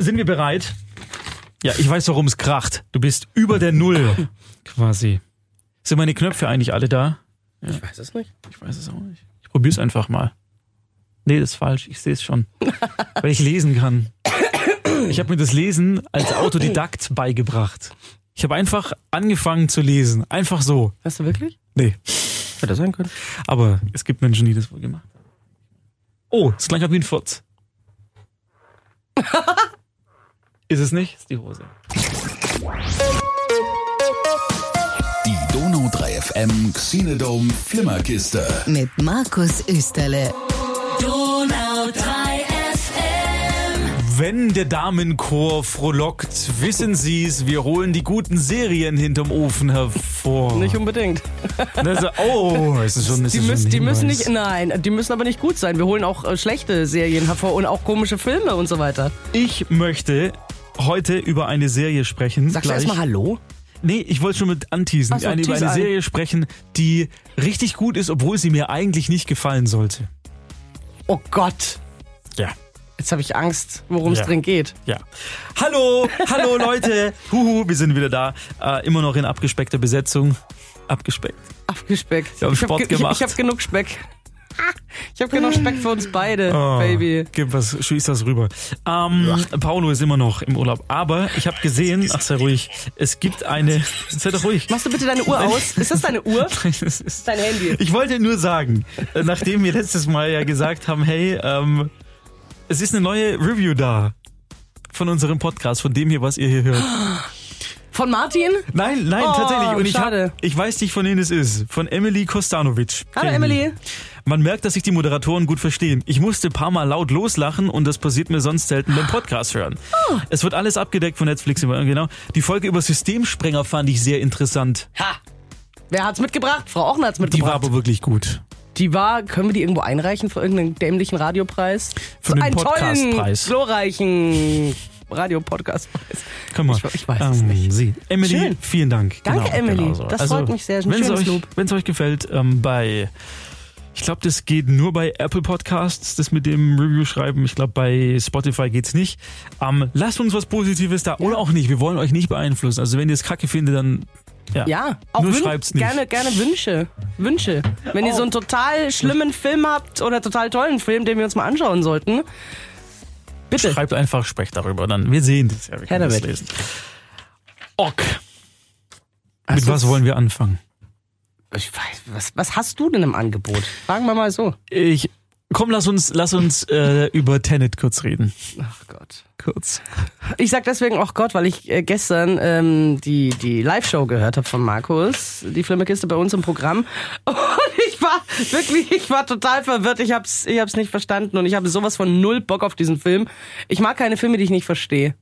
Sind wir bereit? Ja, ich weiß, warum es kracht. Du bist über der Null, quasi. Sind meine Knöpfe eigentlich alle da? Ich weiß es nicht. Ich weiß es auch nicht. Ich probier's einfach mal. Nee, das ist falsch. Ich sehe es schon. Weil ich lesen kann. Ich habe mir das Lesen als Autodidakt beigebracht. Ich habe einfach angefangen zu lesen. Einfach so. Hast du wirklich? Nee. Hätte sein können. Aber es gibt Menschen, die das wohl gemacht haben. Oh, ist gleich wie ein Furz. Ist es nicht? Ist die Hose. Die Donau 3 FM Xenodome Flimmerkiste. mit Markus Österle. Donau 3 FM. Wenn der Damenchor frohlockt, wissen Sie's, wir holen die guten Serien hinterm Ofen hervor. Nicht unbedingt. Also, oh, es ist schon, es Die, ist müssen, schon die müssen nicht, nein, die müssen aber nicht gut sein. Wir holen auch äh, schlechte Serien hervor und auch komische Filme und so weiter. Ich möchte heute über eine Serie sprechen. Sagst gleich. du erstmal Hallo? Nee, ich wollte schon mit anteasen. So, eine, über eine. Serie sprechen, die richtig gut ist, obwohl sie mir eigentlich nicht gefallen sollte. Oh Gott. Ja. Jetzt habe ich Angst, worum es Ja. drin geht. Ja. Hallo, hallo Leute. Huhu, wir sind wieder da. Äh, immer noch in abgespeckter Besetzung. Abgespeckt. Abgespeckt. Wir haben ich hab Sport ge- gemacht. Ich, ich habe genug Speck. Ich habe genug Speck für uns beide, Oh, Baby. Gib was, schieß das rüber. Ähm, Paulo ist immer noch im Urlaub. Aber ich habe gesehen, ach sei ruhig, es gibt eine. Sei doch ruhig. Machst du bitte deine Uhr aus? Ist das deine Uhr? Es ist- Dein Handy. Ich wollte nur sagen, äh, nachdem wir letztes Mal ja gesagt haben, hey, ähm, es ist eine neue Review da von unserem Podcast, von dem hier, was ihr hier hört. Von Martin? Nein, nein, Oh, tatsächlich. Und ich, schade. hab, ich weiß nicht, von wem es ist. Von Emily Kostanovic. Hallo Emily. Man merkt, dass sich die Moderatoren gut verstehen. Ich musste ein paar Mal laut loslachen und das passiert mir sonst selten beim Podcast hören. Oh. Es wird alles abgedeckt von Netflix. Genau. Die Folge über Systemsprenger fand ich sehr interessant. Ha. Wer hat's mitgebracht? Frau Ochner hat's Die war mitgebracht. aber wirklich gut. Die war, können wir die irgendwo einreichen für irgendeinen dämlichen Radiopreis? Für den einen Podcastpreis. tollen, glorreichen Radio-Podcast-Preis. Komm mal. Ich- ich weiß es nicht. Sie. Emily, Schön. vielen Dank. Danke, genau, Emily. genau so. Das freut mich sehr. Ein Wenn es schönes euch, Lob. wenn's euch gefällt, ähm, bei, ich glaube, das geht nur bei Apple Podcasts, das mit dem Review schreiben. Ich glaube, bei Spotify geht's nicht. Ähm, lasst uns was Positives da oder auch nicht. Wir wollen euch nicht beeinflussen. Also wenn ihr es kacke findet, dann ja. Ja, auch Nur schreibt's nicht. gerne, gerne Wünsche. Wünsche. Wenn ihr so einen total schlimmen Film habt oder total tollen Film, den wir uns mal anschauen sollten, bitte. Schreibt einfach, sprecht darüber. Dann wir sehen das ja. Wir können das lesen. Ok. Mit was wollen wir anfangen? Ich weiß, was, was hast du denn im Angebot? Fragen wir mal so. Ich komm, lass uns, lass uns äh, über Tenet kurz reden. Ach Gott. Kurz. Ich sag deswegen auch Gott, weil ich äh, gestern ähm, die, die Live-Show gehört habe von Markus, die Flimmerkiste bei uns im Programm. Und ich war wirklich, ich war total verwirrt. Ich hab's, ich hab's nicht verstanden und ich habe sowas von null Bock auf diesen Film. Ich mag keine Filme, die ich nicht verstehe.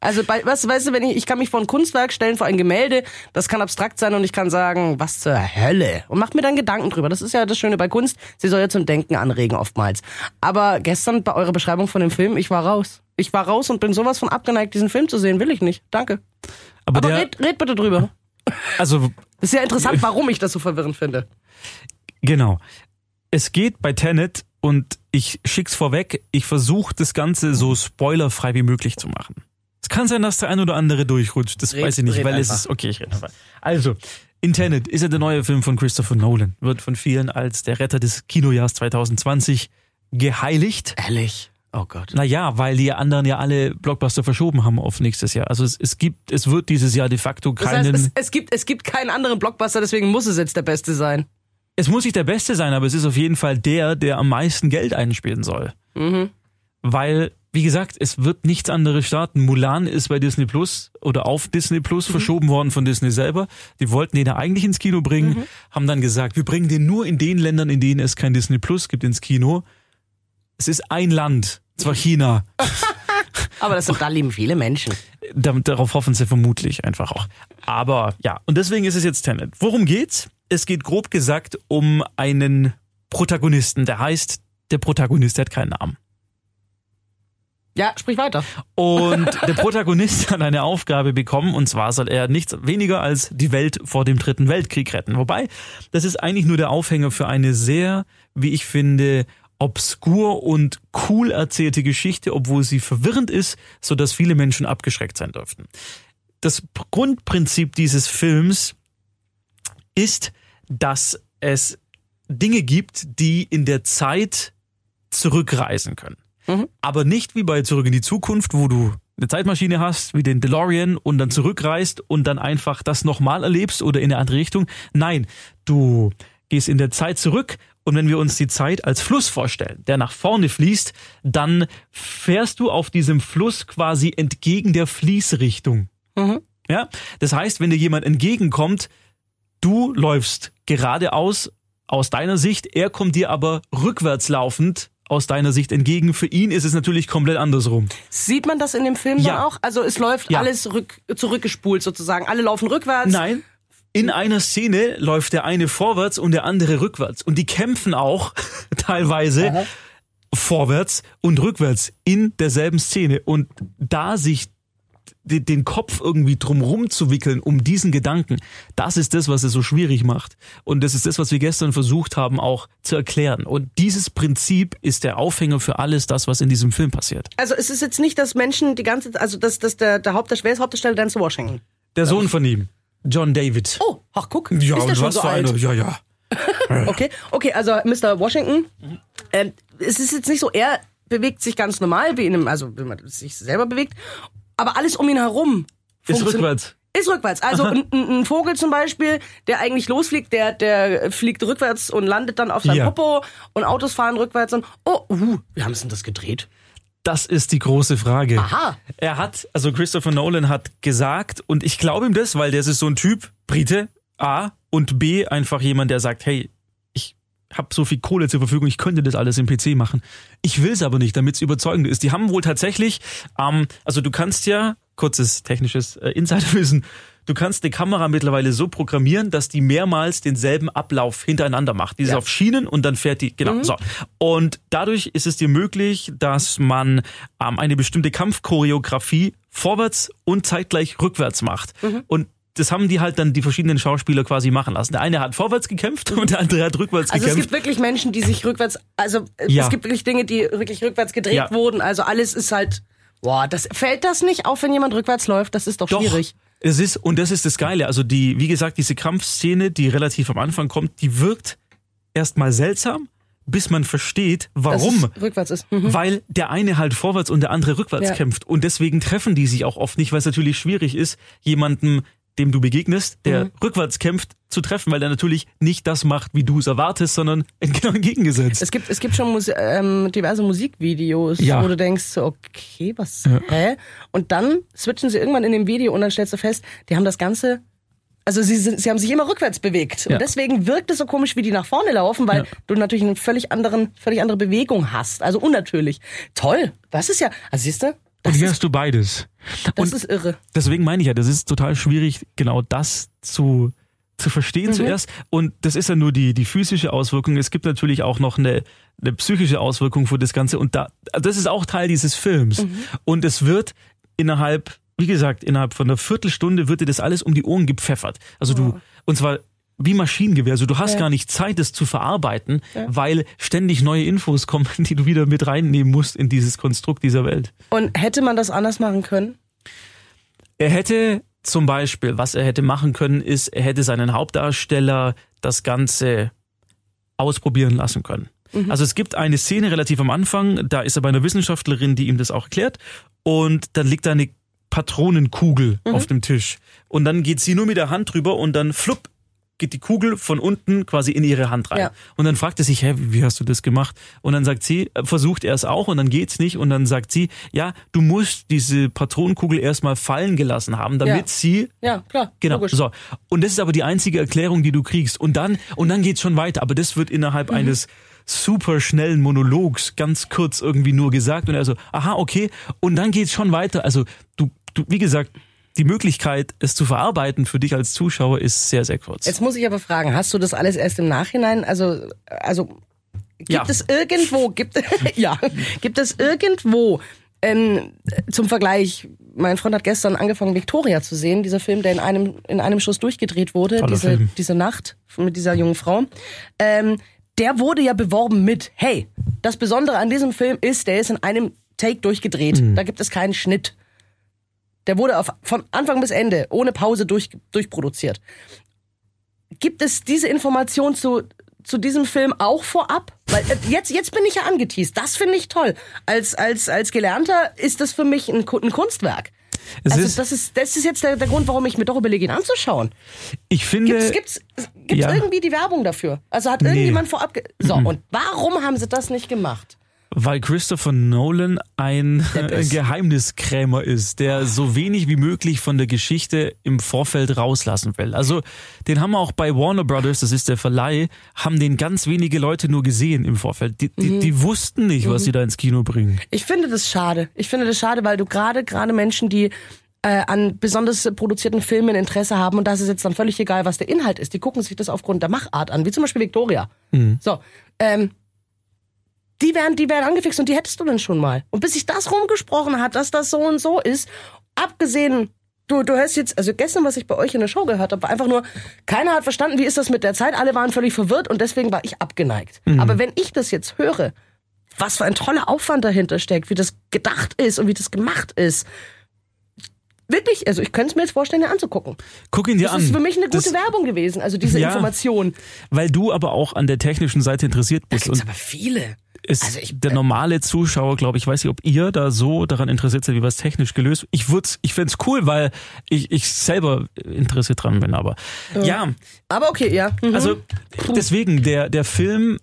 Also, bei, du, weißt du, wenn ich, ich kann mich vor ein Kunstwerk stellen, vor ein Gemälde, das kann abstrakt sein und ich kann sagen, was zur Hölle? Und mach mir dann Gedanken drüber. Das ist ja das Schöne bei Kunst. Sie soll ja zum Denken anregen oftmals. Aber gestern bei eurer Beschreibung von dem Film, ich war raus. Ich war raus und bin sowas von abgeneigt, diesen Film zu sehen. Will ich nicht. Danke. Aber, Aber der, red, red bitte drüber. also Ist ja interessant, warum ich das so verwirrend finde. Genau. Es geht bei Tenet und ich schick's vorweg, ich versuche das Ganze so spoilerfrei wie möglich zu machen. Es kann sein, dass der ein oder andere durchrutscht, das Red- weiß ich nicht, weil es einfach. ist, okay, ich rede einfach. Also, in Tenet ist ja der neue Film von Christopher Nolan, wird von vielen als der Retter des Kinojahrs 2020 geheiligt. Ehrlich. Oh Gott. Naja, weil die anderen ja alle Blockbuster verschoben haben auf nächstes Jahr. Also es, es gibt, es wird dieses Jahr de facto Das keinen. heißt, es, es, gibt, es gibt keinen anderen Blockbuster, deswegen muss es jetzt der beste sein. Es muss nicht der Beste sein, aber es ist auf jeden Fall der, der am meisten Geld einspielen soll. Mhm. Weil, wie gesagt, es wird nichts anderes starten. Mulan ist bei Disney Plus oder auf Disney Plus Mhm. verschoben worden von Disney selber. Die wollten den ja eigentlich ins Kino bringen, Mhm. haben dann gesagt, wir bringen den nur in den Ländern, in denen es kein Disney Plus gibt, ins Kino. Es ist ein Land, zwar China. Aber das sind, da leben viele Menschen. Darauf hoffen sie vermutlich einfach auch. Aber ja, und deswegen ist es jetzt Tenet. Worum geht's? Es geht grob gesagt um einen Protagonisten. Der heißt, der Protagonist der hat keinen Namen. Ja, sprich weiter. Und der Protagonist hat eine Aufgabe bekommen, und zwar soll er nichts weniger als die Welt vor dem Dritten Weltkrieg retten. Wobei, das ist eigentlich nur der Aufhänger für eine sehr, wie ich finde, obskur und cool erzählte Geschichte, obwohl sie verwirrend ist, so dass viele Menschen abgeschreckt sein dürften. Das Grundprinzip dieses Films ist, dass es Dinge gibt, die in der Zeit zurückreisen können. Aber nicht wie bei Zurück in die Zukunft, wo du eine Zeitmaschine hast, wie den DeLorean und dann zurückreist und dann einfach das nochmal erlebst oder in eine andere Richtung. Nein, du gehst in der Zeit zurück und wenn wir uns die Zeit als Fluss vorstellen, der nach vorne fließt, dann fährst du auf diesem Fluss quasi entgegen der Fließrichtung. Ja, das heißt, wenn dir jemand entgegenkommt, du läufst geradeaus aus deiner Sicht, er kommt dir aber rückwärts laufend aus deiner Sicht entgegen. Für ihn ist es natürlich komplett andersrum. Sieht man das in dem Film Ja. dann auch? Also es läuft Ja. alles rück, zurückgespult sozusagen. Alle laufen rückwärts. Nein. In einer Szene läuft der eine vorwärts und der andere rückwärts. Und die kämpfen auch teilweise vorwärts und rückwärts in derselben Szene. Und da sich de- den Kopf irgendwie drumrum zu wickeln um diesen Gedanken, das ist das, was es so schwierig macht. Und das ist das, was wir gestern versucht haben auch zu erklären. Und dieses Prinzip ist der Aufhänger für alles das, was in diesem Film passiert. Also es ist jetzt nicht, dass Menschen die ganze also dass, dass der, der Hauptdarsteller, wer ist Hauptdarsteller Denzel Washington? Der Sohn von ihm, John David. Oh, ach guck, ja, ist der schon was so für alt? eine, ja, ja. Okay, okay, also Mr. Washington, ähm, es ist jetzt nicht so, er bewegt sich ganz normal, wie in einem, also wenn man sich selber bewegt, aber alles um ihn herum Ist rückwärts. Ist rückwärts. Also ein, ein ein Vogel zum Beispiel, der eigentlich losfliegt, der, der fliegt rückwärts und landet dann auf seinem Ja. Popo und Autos fahren rückwärts und oh, uh, wie haben sie denn das gedreht? Das ist die große Frage. Aha. Er hat, also Christopher Nolan hat gesagt, und ich glaube ihm das, weil der ist so ein Typ, Brite, A, und B, einfach jemand, der sagt, hey, ich habe so viel Kohle zur Verfügung, ich könnte das alles im PC machen. Ich will es aber nicht, damit es überzeugend ist. Die haben wohl tatsächlich, ähm, also du kannst ja, kurzes technisches äh, Insiderwissen, du kannst eine Kamera mittlerweile so programmieren, dass die mehrmals denselben Ablauf hintereinander macht. Die ist Ja. auf Schienen und dann fährt die, genau, so. Und dadurch ist es dir möglich, dass man ähm, eine bestimmte Kampfchoreografie vorwärts und zeitgleich rückwärts macht. Und das haben die halt dann die verschiedenen Schauspieler quasi machen lassen. Der eine hat vorwärts gekämpft und der andere hat rückwärts Also es gekämpft. gibt wirklich Menschen, die sich rückwärts, also äh, Ja. es gibt wirklich Dinge, die wirklich rückwärts gedreht Ja. wurden. Also alles ist halt, boah, das fällt das nicht auf, wenn jemand rückwärts läuft. Das ist doch, Doch, schwierig. Es ist, und das ist das Geile. Also die, wie gesagt, diese Kampfszene, die relativ am Anfang kommt, die wirkt erstmal seltsam, bis man versteht, Dass warum. es rückwärts ist. Mhm. Weil der eine halt vorwärts und der andere rückwärts Ja. kämpft. Und deswegen treffen die sich auch oft nicht, weil es natürlich schwierig ist, jemandem, dem du begegnest, der Mhm. rückwärts kämpft, zu treffen, weil der natürlich nicht das macht, wie du es erwartest, sondern genau entgegengesetzt. Es gibt, es gibt schon Musi ähm, diverse Musikvideos, Ja. wo du denkst, so, okay, was, hä? Und dann switchen sie irgendwann in dem Video und dann stellst du fest, die haben das Ganze, also sie, sind, sie haben sich immer rückwärts bewegt. Ja. Und deswegen wirkt es so komisch, wie die nach vorne laufen, weil Ja. du natürlich eine völlig anderen, völlig andere Bewegung hast. Also unnatürlich. Toll. Das ist ja, also siehst du, das, und hier ist, hast du beides. das und ist irre. deswegen meine ich ja, das ist total schwierig, genau das zu, zu Mhm. verstehen zuerst. Und das ist ja nur die, die physische Auswirkung. Es gibt natürlich auch noch eine, eine psychische Auswirkung für das Ganze. Und da, das ist auch Teil dieses Films. Mhm. Und es wird innerhalb, wie gesagt, innerhalb von einer Viertelstunde wird dir das alles um die Ohren gepfeffert. Also du, und zwar wie Maschinengewehr. Also du hast. Ja. gar nicht Zeit, das zu verarbeiten, weil ständig neue Infos kommen, die du wieder mit reinnehmen musst in dieses Konstrukt dieser Welt. Und hätte man das anders machen können? Er hätte zum Beispiel, was er hätte machen können, ist, er hätte seinen Hauptdarsteller das Ganze ausprobieren lassen können. Also es gibt eine Szene relativ am Anfang, da ist er bei einer Wissenschaftlerin, die ihm das auch erklärt, und dann liegt da eine Patronenkugel auf dem Tisch. Und dann geht sie nur mit der Hand drüber und dann flupp geht die Kugel von unten quasi in ihre Hand rein. Ja. Und dann fragt er sich, hä, wie hast du das gemacht? Und dann sagt sie, äh, versucht er es auch und dann geht's nicht. Und dann sagt sie, ja, du musst diese Patronenkugel erstmal fallen gelassen haben, damit Ja. sie Ja, klar. Genau. Logisch. So. Und das ist aber die einzige Erklärung, die du kriegst. Und dann, und dann geht's schon weiter. Aber das wird innerhalb Mhm. eines super schnellen Monologs ganz kurz irgendwie nur gesagt. Und er so, aha, okay. Und dann geht's schon weiter. Also du, du, wie gesagt, die Möglichkeit, es zu verarbeiten für dich als Zuschauer ist sehr, sehr kurz. Jetzt muss ich aber fragen, hast du das alles erst im Nachhinein, also, also, gibt Ja. es irgendwo, gibt, ja, gibt es irgendwo, ähm, zum Vergleich, mein Freund hat gestern angefangen, Victoria zu sehen, dieser Film, der in einem, in einem Schuss durchgedreht wurde, Toller diese, Film. diese Nacht mit dieser jungen Frau. Ähm, der wurde ja beworben mit, hey, das Besondere an diesem Film ist, der ist in einem Take durchgedreht. Da gibt es keinen Schnitt. Der wurde auf, von Anfang bis Ende ohne Pause durch, durchproduziert. Gibt es diese Information zu, zu diesem Film auch vorab? Weil äh, jetzt, jetzt bin ich ja angeteased. Das finde ich toll. Als, als, als Gelernter ist das für mich ein, ein Kunstwerk. Es also ist, das ist, das ist jetzt der, der Grund, warum ich mir doch überlege, ihn anzuschauen. ich finde, Gibt's, gibt's, gibt's ja. irgendwie die Werbung dafür? Also hat irgendjemand vorab. Ge so, und warum haben sie das nicht gemacht? Weil Christopher Nolan ein. Geheimniskrämer ist, der so wenig wie möglich von der Geschichte im Vorfeld rauslassen will. Also den haben wir auch bei Warner Brothers, das ist der Verleih, haben den ganz wenige Leute nur gesehen im Vorfeld. Die, die, Mhm. die wussten nicht, was sie da ins Kino bringen. Ich finde das schade. Ich finde das schade, weil du gerade gerade Menschen, die äh, an besonders produzierten Filmen Interesse haben und das ist jetzt dann völlig egal, was der Inhalt ist. Die gucken sich das aufgrund der Machart an, wie zum Beispiel Victoria. So, ähm, die werden, die werden angefixt und die hättest du dann schon mal. Und bis sich das rumgesprochen hat, dass das so und so ist, abgesehen, du, du hörst jetzt, also gestern, was ich bei euch in der Show gehört habe, war einfach nur, keiner hat verstanden, wie ist das mit der Zeit, alle waren völlig verwirrt und deswegen war ich abgeneigt. Aber wenn ich das jetzt höre, was für ein toller Aufwand dahinter steckt, wie das gedacht ist und wie das gemacht ist. Wirklich, also ich könnte es mir jetzt vorstellen, den anzugucken. Guck ihn dir Das an. ist für mich eine gute Das- Werbung gewesen, also diese Ja. Information. Weil du aber auch an der technischen Seite interessiert bist. Gibt's Und aber viele. Ist Also ich- der normale Zuschauer, glaube ich, weiß nicht, ob ihr da so daran interessiert seid, wie was technisch gelöst. Ich würde, ich find's cool, weil ich, ich selber interessiert dran bin. Aber ja, Aber okay, ja. Mhm. also deswegen der der Film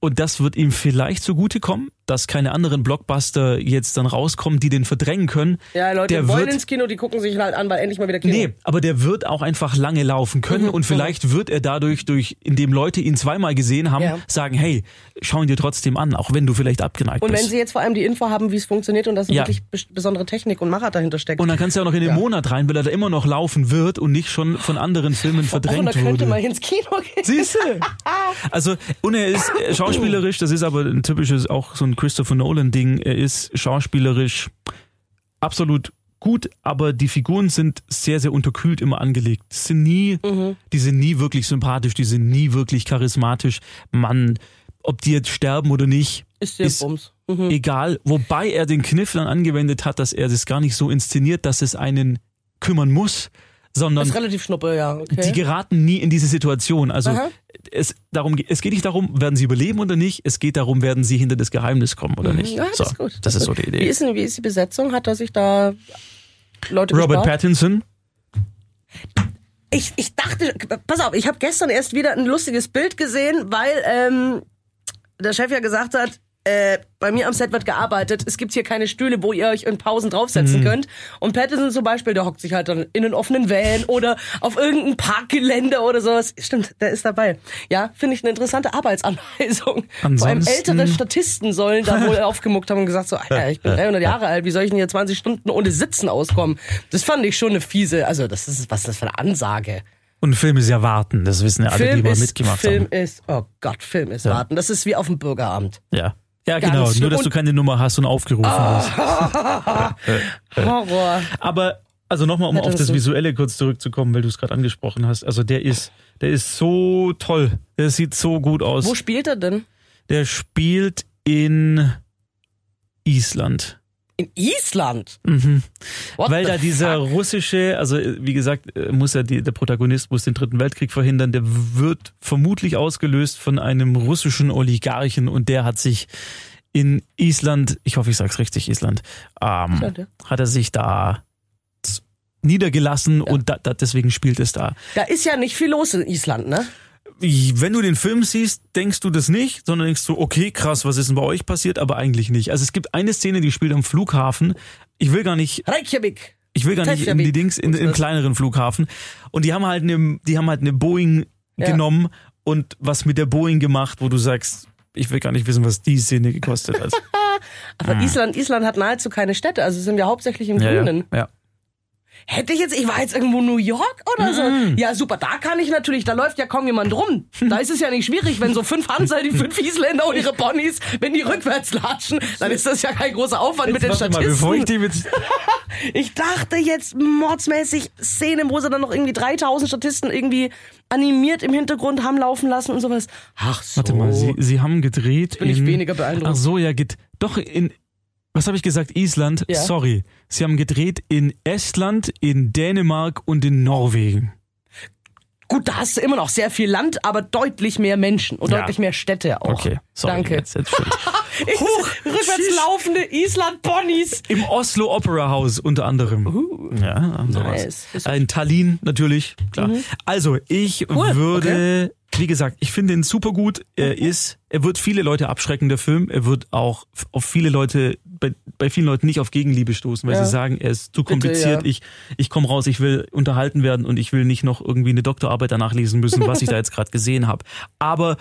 und das wird ihm vielleicht zugutekommen, dass keine anderen Blockbuster jetzt dann rauskommen, die den verdrängen können. ja, Leute der wollen wird, ins Kino, die gucken sich halt an, weil endlich mal wieder Kino. Nee, aber der wird auch einfach lange laufen können und vielleicht wird er dadurch, durch, indem Leute ihn zweimal gesehen haben, Ja. sagen, hey, schau ihn dir trotzdem an, auch wenn du vielleicht abgeneigt Und wenn bist. sie jetzt vor allem die Info haben, wie es funktioniert und dass Ja. wirklich bes- besondere Technik und Machart dahinter steckt. und dann kannst du ja auch noch in den Ja. Monat rein, weil er da immer noch laufen wird und nicht schon von anderen Filmen oh, da verdrängt könnte wurde. man ins Kino gehen. Siehst du? Also, und er ist äh, schauspielerisch, das ist aber ein typisches, auch so ein Christopher Nolan-Ding. Er ist schauspielerisch absolut gut, aber die Figuren sind sehr, sehr unterkühlt immer angelegt. Die sind nie, die sind nie wirklich sympathisch, die sind nie wirklich charismatisch. Mann, ob die jetzt sterben oder nicht, Ist Ist- Bums. egal. Wobei er den Kniff dann angewendet hat, dass er das gar nicht so inszeniert, dass es einen kümmern muss, sondern ist relativ schnuppe, ja. Okay. die geraten nie in diese Situation. Also Aha. es, darum, es geht nicht darum, werden sie überleben oder nicht. Es geht darum, werden sie hinter das Geheimnis kommen oder nicht. Mhm. Ja, das so, ist gut. Das ist so die Wie Idee. ist, denn, wie ist die Besetzung? Hat er sich da Leute Robert gespart? Pattinson. Ich, ich dachte, pass auf, ich habe gestern erst wieder ein lustiges Bild gesehen, weil ähm, der Chef ja gesagt hat, äh, bei mir am Set wird gearbeitet, es gibt hier keine Stühle, wo ihr euch in Pausen draufsetzen Mhm. könnt. Und Pattinson zum Beispiel, der hockt sich halt dann in einen offenen Van oder auf irgendein Parkgelände oder sowas. Stimmt, der ist dabei. Ja, finde ich eine interessante Arbeitsanweisung. Vor allem Ansonsten- ältere Statisten sollen da wohl aufgemuckt haben und gesagt so, Alter, ich bin 300 Jahre alt, wie soll ich denn hier 20 Stunden ohne Sitzen auskommen? Das fand ich schon eine fiese, also das ist, was ist das für eine Ansage? Und Film ist ja warten. Das wissen ja alle, Film die mal ist, mitgemacht Film haben. ist, oh Gott, Film ist warten. Das ist wie auf dem Bürgeramt. Ja. Ja, genau. Nur, dass du keine Nummer hast und aufgerufen wirst. Horror. Aber, also nochmal, um auf das. Visuelle kurz zurückzukommen, weil du es gerade angesprochen hast. Also der ist, der ist so toll. Der sieht so gut aus. Wo spielt er denn? Der spielt in Island. In Island. Mhm. Weil da dieser fuck? russische, also wie gesagt, äh, muss ja die, der Protagonist muss den dritten Weltkrieg verhindern, der wird vermutlich ausgelöst von einem russischen Oligarchen und der hat sich in Island, ich hoffe, ich sag's richtig, Island, ähm, Island, ja. hat er sich da niedergelassen und da, da, deswegen spielt es da. Da ist ja nicht viel los in Island, ne? Wenn du den Film siehst, denkst du das nicht, sondern denkst du, okay, krass, was ist denn bei euch passiert, aber eigentlich nicht. Also es gibt eine Szene, die spielt am Flughafen. Ich will gar nicht Reykjavik. ich will gar nicht in die Dings, in, im kleineren Flughafen. Und die haben halt eine, die haben halt eine Boeing Ja. genommen und was mit der Boeing gemacht, wo du sagst, ich will gar nicht wissen, was die Szene gekostet hat. Aber Island, Island hat nahezu keine Städte, also sind wir hauptsächlich im Grünen. ja, ja. Hätte ich jetzt, ich war jetzt irgendwo New York oder so. Ja, super, da kann ich natürlich, da läuft ja kaum jemand rum. Da ist es ja nicht schwierig, wenn so fünf Hansa, die fünf Isländer und ihre Ponys, wenn die rückwärts latschen, dann ist das ja kein großer Aufwand mit den Warte mal, Statisten. bevor ich dem jetzt, Ich dachte jetzt mordsmäßig Szenen, wo sie dann noch irgendwie 3000 Statisten irgendwie animiert im Hintergrund haben laufen lassen und sowas. Ach so. Warte mal, Sie, Sie haben gedreht bin ich in... weniger beeindruckt. Ach so, ja, geht doch in... Was habe ich gesagt? Island? Ja. Sorry. Sie haben gedreht in Estland, in Dänemark und in Norwegen. Gut, da hast du immer noch sehr viel Land, aber deutlich mehr Menschen und Ja. deutlich mehr Städte auch. Okay, sorry. Danke. Jetzt, jetzt. Ich, rückwärts laufende Island-Ponys. Im Oslo Opera House unter anderem. ja, und sowas. Uh, nice. Mhm. In Tallinn natürlich, klar. Also ich Cool, würde, wie gesagt, ich finde ihn super gut. Er ist, er wird viele Leute abschrecken, der Film. Er wird auch auf viele Leute, bei, bei vielen Leuten nicht auf Gegenliebe stoßen, weil Ja. sie sagen, er ist zu kompliziert. ja. Ich, ich komme raus, ich will unterhalten werden und ich will nicht noch irgendwie eine Doktorarbeit danach lesen müssen, was ich da jetzt gerade gesehen habe. Aber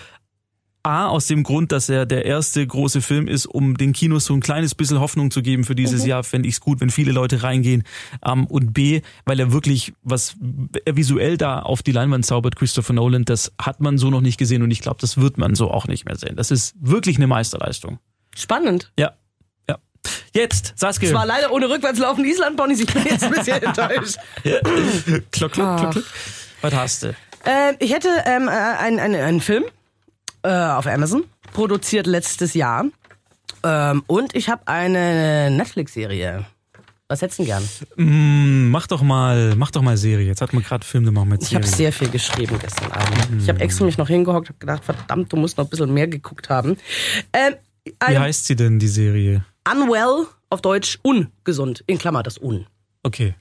A, aus dem Grund, dass er der erste große Film ist, um den Kinos so ein kleines bisschen Hoffnung zu geben für dieses Jahr, fände ich es gut, wenn viele Leute reingehen. Ähm, und B, weil er wirklich, was er visuell da auf die Leinwand zaubert, Christopher Nolan, das hat man so noch nicht gesehen und ich glaube, das wird man so auch nicht mehr sehen. Das ist wirklich eine Meisterleistung. Spannend. Ja. Ja. Jetzt, Saskia. Es war leider ohne rückwärts laufende Island-Ponys. Ich bin jetzt ein bisschen enttäuscht. Klock, klock, klock, klock. Was hast du? Äh, ich hätte ähm, äh, einen, einen, einen Film äh, auf Amazon, produziert letztes Jahr. Ähm, und ich habe eine Netflix-Serie. Was hättest du gern? Hm, mach doch mal, mach doch mal Serie. Jetzt hat man gerade Film, machen wir jetzt Ich habe Serie. sehr viel geschrieben gestern Abend. Ich habe extra mich noch hingehockt, habe gedacht, verdammt, du musst noch ein bisschen mehr geguckt haben. Ähm, Wie heißt sie denn, die Serie? Unwell, auf Deutsch ungesund, in Klammer das Un. Okay.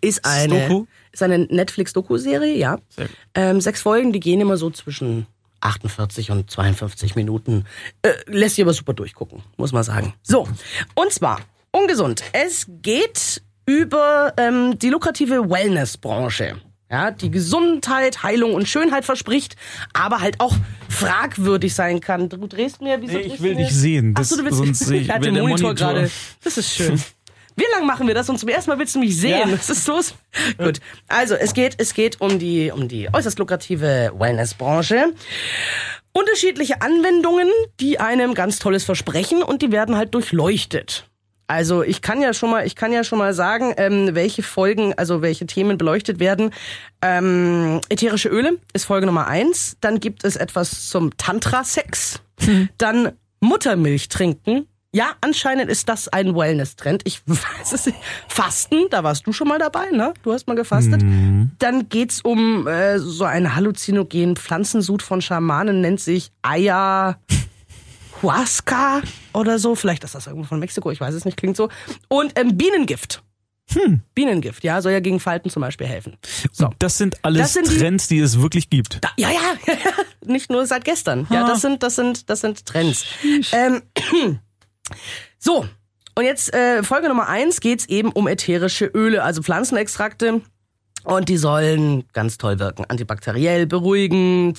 Ist eine, Doku? ist eine Netflix-Doku-Serie, ja. Sehr gut. Ähm, sechs Folgen, die gehen immer so zwischen 48 und 52 Minuten. Äh, lässt sich aber super durchgucken, muss man sagen. So, und zwar, ungesund. Es geht über ähm, die lukrative Wellness-Branche. Ja, die Gesundheit, Heilung und Schönheit verspricht, aber halt auch fragwürdig sein kann. Du drehst mir, wieso Nee, ich will dich sehen. Ach Das- so, du willst sonst ich- ich der Monitor, Monitor- gerade. Das ist schön. Wie lange machen wir das? Und zum ersten Mal willst du mich sehen. Ja. Was ist los? Gut. Also, es geht, es geht um die, um die äußerst lukrative Wellnessbranche. Unterschiedliche Anwendungen, die einem ganz tolles versprechen und die werden halt durchleuchtet. Also ich kann ja schon mal, ich kann ja schon mal sagen, ähm, welche Folgen, also welche Themen beleuchtet werden. Ähm, ätherische Öle ist Folge Nummer eins. Dann gibt es etwas zum Tantra-Sex. Dann Muttermilch trinken. Ja, anscheinend ist das ein Wellness-Trend. Ich weiß es nicht. Fasten, da warst du schon mal dabei, ne? Du hast mal gefastet. Dann geht's um äh, so einen halluzinogen Pflanzensud von Schamanen, nennt sich Aya Huasca oder so. Vielleicht ist das irgendwo von Mexiko, ich weiß es nicht, klingt so. Und ähm, Bienengift. Bienengift, ja, soll ja gegen Falten zum Beispiel helfen. So. Das sind alles Das sind die- Trends, die es wirklich gibt. Da, ja, ja, nicht nur seit gestern. Ja, das sind, das sind, das sind Trends. Ähm, so. Und jetzt äh, Folge Nummer eins geht's eben um ätherische Öle, also Pflanzenextrakte. Und die sollen ganz toll wirken. Antibakteriell, beruhigend,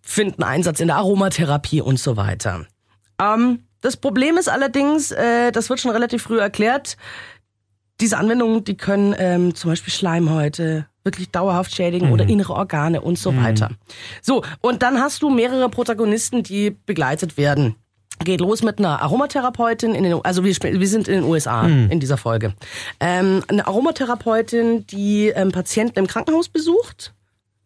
finden Einsatz in der Aromatherapie und so weiter. Ähm, das Problem ist allerdings, äh, das wird schon relativ früh erklärt, diese Anwendungen, die können ähm, zum Beispiel Schleimhäute wirklich dauerhaft schädigen oder innere Organe und so weiter. So, und dann hast du mehrere Protagonisten, die begleitet werden. Geht los mit einer Aromatherapeutin, in den, also wir, wir sind in den USA in dieser Folge. Ähm, eine Aromatherapeutin, die ähm, Patienten im Krankenhaus besucht.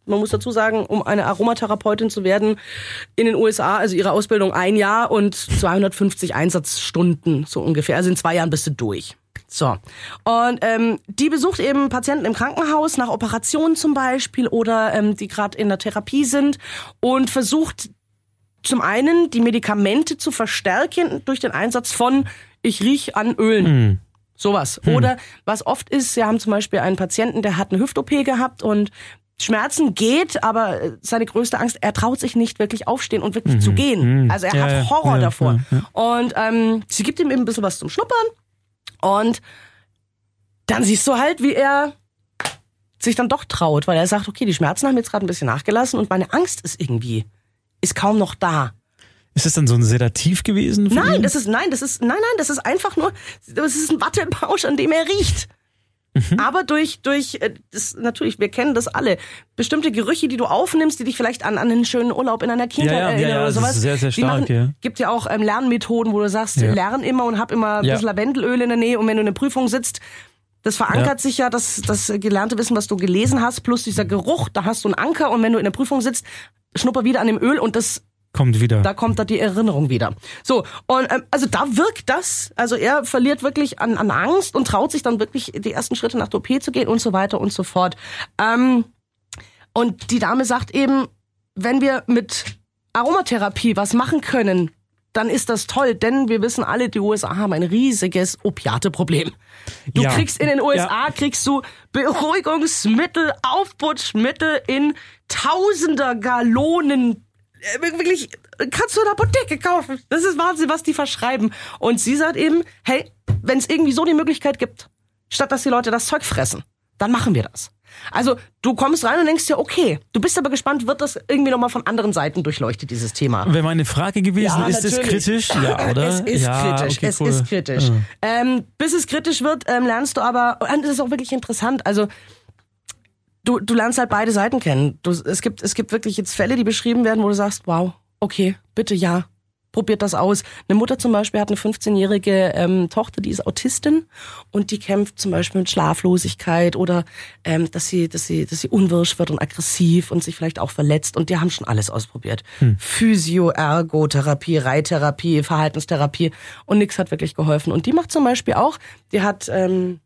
Man muss dazu sagen, um eine Aromatherapeutin zu werden in den USA, also ihre Ausbildung ein Jahr und 250 Einsatzstunden so ungefähr. Also in zwei Jahren bist du durch. So. Und ähm, die besucht eben Patienten im Krankenhaus nach Operationen zum Beispiel oder ähm, die gerade in der Therapie sind und versucht zum einen die Medikamente zu verstärken durch den Einsatz von ich riech an Ölen. Sowas. Oder was oft ist, wir haben zum Beispiel einen Patienten, der hat eine Hüft-OP gehabt und Schmerzen geht, aber seine größte Angst, er traut sich nicht wirklich aufstehen und wirklich zu gehen. Also er Ja, hat Horror ja, davor. ja, Und ähm, sie gibt ihm eben ein bisschen was zum Schnuppern und dann siehst du halt, wie er sich dann doch traut, weil er sagt, okay, die Schmerzen haben jetzt gerade ein bisschen nachgelassen und meine Angst ist irgendwie, ist kaum noch da. Ist das dann so ein Sedativ gewesen? Nein, ihn? das ist, nein, das ist, nein, nein, das ist einfach nur, das ist ein Wattebausch, an dem er riecht. Mhm. Aber durch, durch, äh, das, natürlich, wir kennen das alle. Bestimmte Gerüche, die du aufnimmst, die dich vielleicht an, an einen schönen Urlaub in einer Kindheit Ja, ja, ja, erinnern ja, oder das ist sowas. sehr, sehr stark, ja. Gibt ja auch ähm, Lernmethoden, wo du sagst, Ja. lern immer und hab immer ein Ja. bisschen Lavendelöl in der Nähe und wenn du in der Prüfung sitzt, Das verankert sich ja, das, das gelernte Wissen, was du gelesen hast, plus dieser Geruch, da hast du einen Anker und wenn du in der Prüfung sitzt, schnupper wieder an dem Öl und das Kommt wieder. da kommt da die Erinnerung wieder. So, und ähm, also da wirkt das, also er verliert wirklich an, an Angst und traut sich dann wirklich die ersten Schritte nach der OP zu gehen und so weiter und so fort. Ähm, und die Dame sagt eben, wenn wir mit Aromatherapie was machen können, dann ist das toll, denn wir wissen alle, die USA haben ein riesiges Opiateproblem. Du Ja. kriegst in den USA kriegst du Beruhigungsmittel, Aufputschmittel in tausender Gallonen äh, wirklich kannst du in der Apotheke kaufen. Das ist Wahnsinn, was die verschreiben. Und sie sagt eben, hey, wenn es irgendwie so die Möglichkeit gibt, statt dass die Leute das Zeug fressen, dann machen wir das. Also du kommst rein und denkst dir, okay, du bist aber gespannt, wird das irgendwie nochmal von anderen Seiten durchleuchtet, dieses Thema. Wäre meine Frage gewesen, ist es natürlich. kritisch? Ja, oder? Es ist ja, kritisch, okay, es cool. ist kritisch. Ähm, bis es kritisch wird, ähm, lernst du aber, und das ist auch wirklich interessant, also du, du lernst halt beide Seiten kennen. Du, es, gibt, es gibt wirklich jetzt Fälle, die beschrieben werden, wo du sagst, wow, okay, bitte ja, probiert das aus. Eine Mutter zum Beispiel hat eine 15-jährige ähm, Tochter, die ist Autistin und die kämpft zum Beispiel mit Schlaflosigkeit oder ähm, dass sie, dass sie, dass sie unwirsch wird und aggressiv und sich vielleicht auch verletzt und die haben schon alles ausprobiert. Physio, Ergotherapie, Reittherapie, Verhaltenstherapie und nichts hat wirklich geholfen. Und die macht zum Beispiel auch, die hat ähm,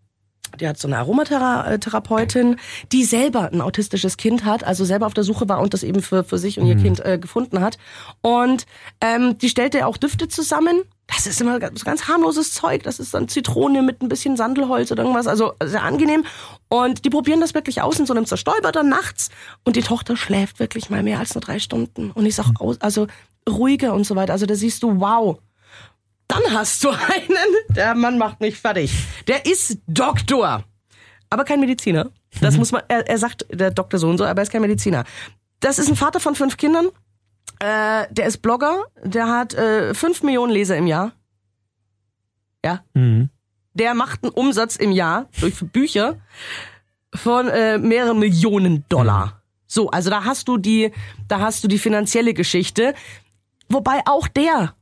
die hat so eine Aromatherapeutin, die selber ein autistisches Kind hat, also selber auf der Suche war und das eben für, für sich und ihr Kind äh, gefunden hat. Und ähm, die stellte auch Düfte zusammen. Das ist immer ganz, ganz harmloses Zeug. Das ist dann Zitrone mit ein bisschen Sandelholz oder irgendwas. Also sehr angenehm. Und die probieren das wirklich aus in so einem Zerstäuber nachts. Und die Tochter schläft wirklich mal mehr als nur drei Stunden. Und ich sag aus, also ruhiger und so weiter. Also da siehst du, wow, dann hast du einen, der Mann macht mich fertig. Der ist Doktor, aber kein Mediziner. Das muss man, er, er sagt, der Doktor so und so, aber er ist kein Mediziner. Das ist ein Vater von fünf Kindern. Äh, der ist Blogger, der hat äh, fünf Millionen Leser im Jahr. Ja. Mhm. Der macht einen Umsatz im Jahr durch Bücher von äh, mehreren Millionen Dollar. So, also da hast du die, da hast du die finanzielle Geschichte. Wobei auch der,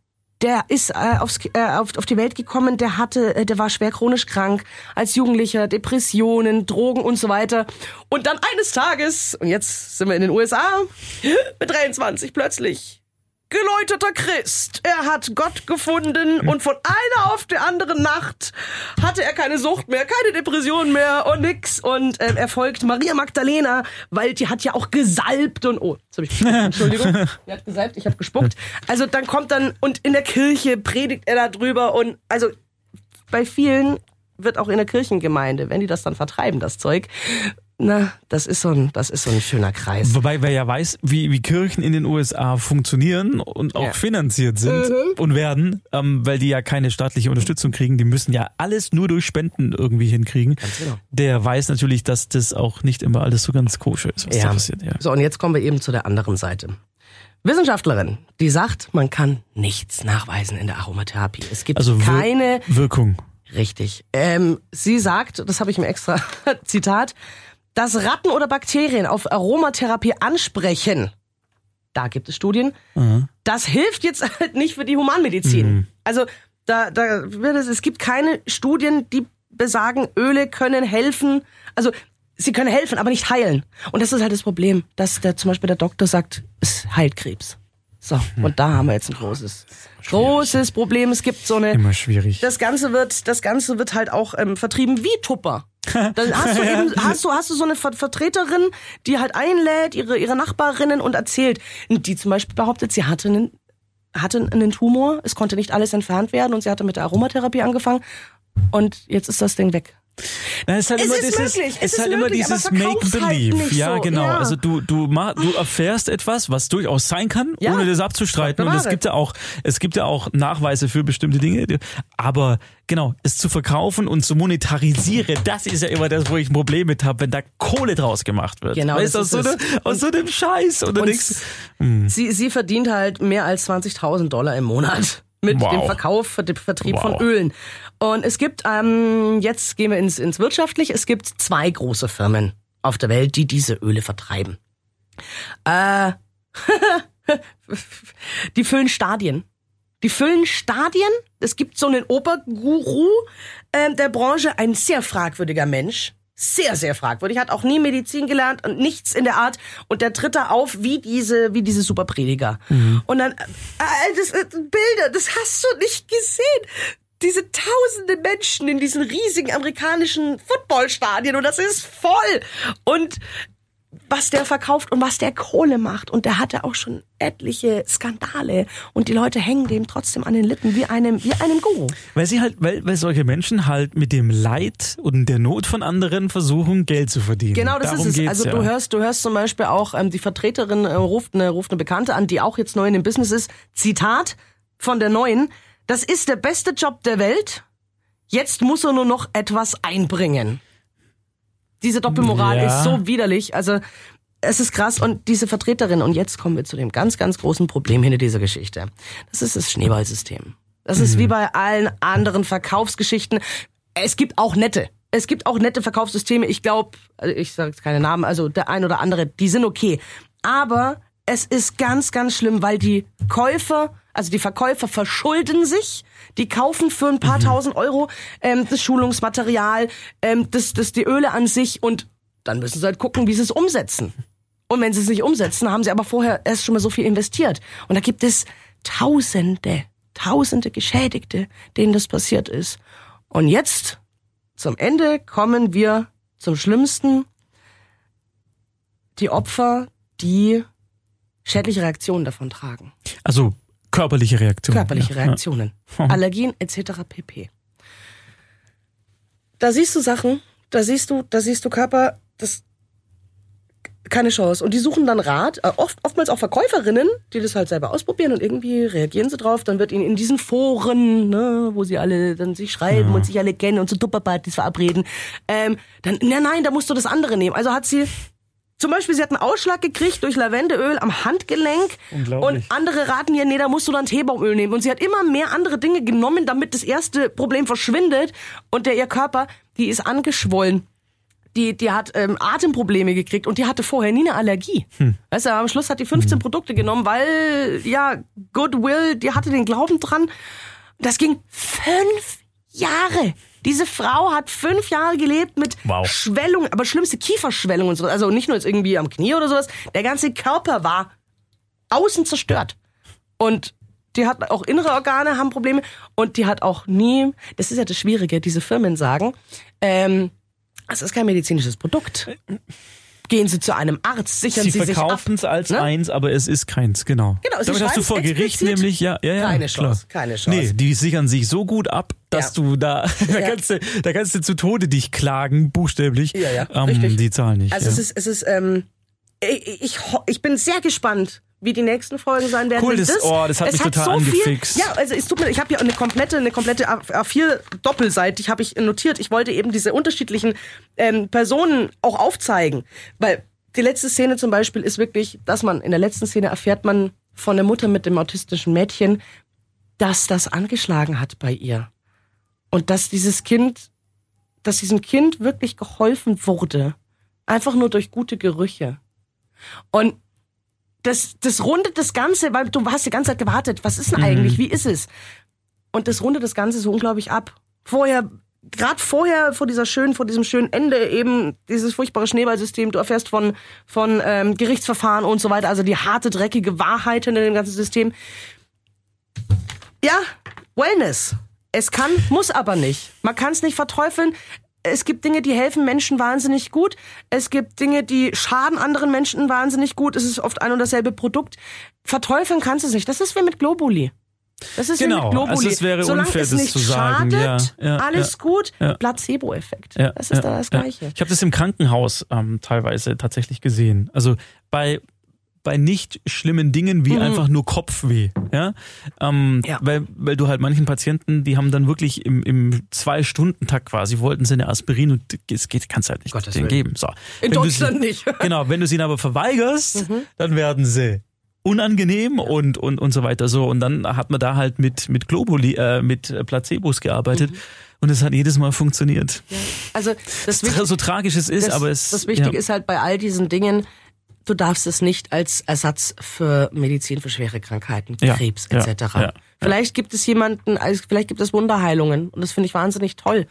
der ist äh, aufs, äh, auf, auf die Welt gekommen, der hatte, äh, der war schwer chronisch krank als Jugendlicher, Depressionen, Drogen und so weiter. Und dann eines Tages, und jetzt sind wir in den USA, mit 23 plötzlich geläuterter Christ. Er hat Gott gefunden und von einer auf der anderen Nacht hatte er keine Sucht mehr, keine Depression mehr und nix. Und ähm, er folgt Maria Magdalena, weil die hat ja auch gesalbt und oh, jetzt hab ich Entschuldigung, die hat gesalbt, ich habe gespuckt. Also dann kommt dann und in der Kirche predigt er darüber und also bei vielen wird auch in der Kirchengemeinde, wenn die das dann vertreiben, das Zeug, na, das ist so ein, das ist so ein schöner Kreis. Wobei wer ja weiß, wie, wie Kirchen in den USA funktionieren und auch Ja. finanziert sind und werden, ähm, weil die ja keine staatliche Unterstützung kriegen, die müssen ja alles nur durch Spenden irgendwie hinkriegen. genau. Der weiß natürlich, dass das auch nicht immer alles so ganz koscher ist, was da passiert. Ja. So, und jetzt kommen wir eben zu der anderen Seite. Wissenschaftlerin, die sagt, man kann nichts nachweisen in der Aromatherapie. Es gibt Also wir- keine Wirkung. Richtig. Ähm, sie sagt, das habe ich mir extra Zitat, dass Ratten oder Bakterien auf Aromatherapie ansprechen. Da gibt es Studien. Das hilft jetzt halt nicht für die Humanmedizin. Also da, da wird es, es gibt keine Studien, die besagen, Öle können helfen. Also sie können helfen, aber nicht heilen. Und das ist halt das Problem, dass der, zum Beispiel der Doktor sagt, es heilt Krebs. So, und da haben wir jetzt ein großes, großes Problem. Es gibt so eine, Immer schwierig. das Ganze wird, das Ganze wird halt auch ähm, vertrieben wie Tupper. Dann hast du eben, hast du, hast du so eine Ver Vertreterin, die halt einlädt, ihre, ihre Nachbarinnen und erzählt. Die zum Beispiel behauptet, sie hatte einen, hatte einen Tumor, es konnte nicht alles entfernt werden und sie hatte mit der Aromatherapie angefangen und jetzt ist das Ding weg. Na, es ist halt Es immer ist dieses, möglich, es ist halt immer möglich, aber dieses halt Make-Believe. nicht ja, so, genau. ja. Also du, du, du erfährst etwas, was durchaus sein kann, Ja. ohne das abzustreiten. Und es gibt ja auch, es gibt ja auch Nachweise für bestimmte Dinge. Aber genau, es zu verkaufen und zu monetarisieren, das ist ja immer das, wo ich ein Problem mit habe, wenn da Kohle draus gemacht wird. Genau, weißt, das aus, so ne, aus so einem Scheiß oder nix. Sie, sie verdient halt mehr als 20.000 Dollar im Monat mit Wow. dem Verkauf, dem Vertrieb Wow. von Ölen. Und es gibt, ähm, jetzt gehen wir ins, ins Wirtschaftliche, es gibt zwei große Firmen auf der Welt, die diese Öle vertreiben. Äh, die füllen Stadien. Die füllen Stadien. Es gibt so einen Oberguru ähm, der Branche, ein sehr fragwürdiger Mensch. Sehr, sehr fragwürdig. Hat auch nie Medizin gelernt und nichts in der Art. Und der tritt da auf wie diese, wie diese Superprediger. Und dann, äh, das, äh, Bilder, das hast du nicht gesehen. Diese tausende Menschen in diesen riesigen amerikanischen Footballstadien und das ist voll. Und was der verkauft und was der Kohle macht. Und der hatte auch schon etliche Skandale. Und die Leute hängen dem trotzdem an den Lippen wie einem, wie einem Guru. Weil sie halt, weil, weil solche Menschen halt mit dem Leid und der Not von anderen versuchen, Geld zu verdienen. Genau, das Darum ist es. Also ja. du hörst, du hörst zum Beispiel auch, ähm, die Vertreterin äh, ruft, eine, ruft eine Bekannte an, die auch jetzt neu in dem Business ist. Zitat von der Neuen. Das ist der beste Job der Welt. Jetzt muss er nur noch etwas einbringen. Diese Doppelmoral Ja. ist so widerlich. Also es ist krass. Und diese Vertreterin, und jetzt kommen wir zu dem ganz, ganz großen Problem hinter dieser Geschichte. Das ist das Schneeballsystem. Das ist wie bei allen anderen Verkaufsgeschichten. Es gibt auch nette. Es gibt auch nette Verkaufssysteme. Ich glaube, ich sage jetzt keine Namen, also der ein oder andere, die sind okay. Aber es ist ganz, ganz schlimm, weil die Käufer, also die Verkäufer verschulden sich. Die kaufen für ein paar tausend Euro ähm, das Schulungsmaterial, ähm, das, das die Öle an sich und dann müssen sie halt gucken, wie sie es umsetzen. Und wenn sie es nicht umsetzen, haben sie aber vorher erst schon mal so viel investiert. Und da gibt es Tausende, Tausende Geschädigte, denen das passiert ist. Und jetzt, zum Ende, kommen wir zum Schlimmsten. Die Opfer, die schädliche Reaktionen davon tragen. Also körperliche Reaktion. Körperliche ja. Reaktionen. Allergien etc. pp. Da siehst du Sachen, da siehst du, da siehst du Körper, das keine Chance. Und die suchen dann Rat, äh, oft, oftmals auch Verkäuferinnen, die das halt selber ausprobieren und irgendwie reagieren sie drauf. Dann wird ihnen in diesen Foren, ne, wo sie alle dann sich schreiben und sich alle kennen und zu Tupperpartys verabreden, ähm, dann, na nein, da musst du das andere nehmen. Also hat sie zum Beispiel, sie hat einen Ausschlag gekriegt durch Lavendeöl am Handgelenk. Und andere raten ihr, nee, da musst du dann Teebaumöl nehmen. Und sie hat immer mehr andere Dinge genommen, damit das erste Problem verschwindet. Und der ihr Körper, die ist angeschwollen. Die, die hat ähm, Atemprobleme gekriegt und die hatte vorher nie eine Allergie. Weißt du, am Schluss hat die 15 Produkte genommen, weil, ja, Goodwill, die hatte den Glauben dran. Das ging fünf Jahre. Diese Frau hat fünf Jahre gelebt mit Wow. Schwellung, aber schlimmste Kieferschwellung und so. Also nicht nur jetzt irgendwie am Knie oder sowas. Der ganze Körper war außen zerstört. Und die hat auch innere Organe, haben Probleme. Und die hat auch nie, das ist ja das Schwierige, diese Firmen sagen, ähm, es ist kein medizinisches Produkt. Gehen Sie zu einem Arzt, sichern Sie Sie, sich ab. verkaufen es als ne? eins, aber es ist keins, genau. Genau, sie Damit hast du vor Gericht nämlich, ja, ja, ja. Keine klar. Chance, keine Chance. Nee, die sichern sich so gut ab, dass Ja. du da, da, Ja. kannst du, da kannst du zu Tode dich klagen, buchstäblich. Ja, ja, ähm, richtig. Die zahlen nicht. Also es ist, es ist, ähm, ich, ich, ich bin sehr gespannt, wie die nächsten Folgen sein werden. Cool, Denn das- oh, das hat es mich total so angefixt. Viel, ja, also es tut mir, ich habe hier eine komplette, eine komplette A4 doppelseitig habe ich notiert. Ich wollte eben diese unterschiedlichen ähm, Personen auch aufzeigen, weil die letzte Szene zum Beispiel ist wirklich, dass man in der letzten Szene erfährt man von der Mutter mit dem autistischen Mädchen, dass das angeschlagen hat bei ihr und dass dieses Kind, dass diesem Kind wirklich geholfen wurde, einfach nur durch gute Gerüche. Und das, das rundet das Ganze, weil du hast die ganze Zeit gewartet. Was ist denn eigentlich? Wie ist es? Und das rundet das Ganze so unglaublich ab. Vorher, gerade vorher, vor dieser schönen, vor diesem schönen Ende eben dieses furchtbare Schneeballsystem. Du erfährst von, von ähm, Gerichtsverfahren und so weiter. Also die harte, dreckige Wahrheit hinter dem ganzen System. Ja, Wellness. Es kann, muss aber nicht. Man kann es nicht verteufeln. Es gibt Dinge, die helfen Menschen wahnsinnig gut. Es gibt Dinge, die schaden anderen Menschen wahnsinnig gut. Es ist oft ein und dasselbe Produkt. Verteufeln kannst du es nicht. Das ist wie mit Globuli. Das ist wie Genau, mit Globuli. also es wäre Solange unfair, es das nicht zu sagen. schadet, Ja, ja, alles ja. gut. Placebo-Effekt. Ja, das ist da das. Gleiche. Ich habe das im Krankenhaus ähm, teilweise tatsächlich gesehen. Also bei bei nicht schlimmen Dingen wie einfach nur Kopfweh, ja, ähm, Mhm. Ja. weil weil du halt manchen Patienten, die haben dann wirklich im im zwei Stunden Takt quasi wollten sie eine Aspirin und es geht kannst halt nicht Gottes denen Willen. geben. So. In Wenn Deutschland sie, nicht. Genau, wenn du sie ihnen aber verweigerst, Mhm. dann werden sie unangenehm und, und, und so weiter so. Und dann hat man da halt mit, mit Globuli, äh, mit Placebos gearbeitet. Und es hat jedes Mal funktioniert. Also das Wichtige So tragisch es ist, das, aber es. das Wichtige ja. ist halt bei all diesen Dingen, du darfst es nicht als Ersatz für Medizin für schwere Krankheiten, Ja, Krebs etc. ja, ja. Vielleicht gibt es jemanden, also vielleicht gibt es Wunderheilungen und das finde ich wahnsinnig toll.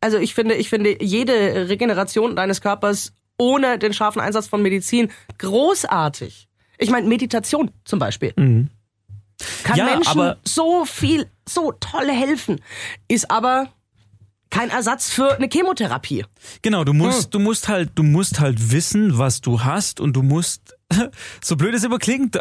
Also ich finde, ich finde jede Regeneration deines Körpers ohne den scharfen Einsatz von Medizin großartig. Ich meine Meditation zum Beispiel kann Ja, Menschen aber- so viel, so toll helfen, ist aber kein Ersatz für eine Chemotherapie. Genau, du musst, du musst halt, du musst halt wissen, was du hast und du musst, so blöd es immer klingt,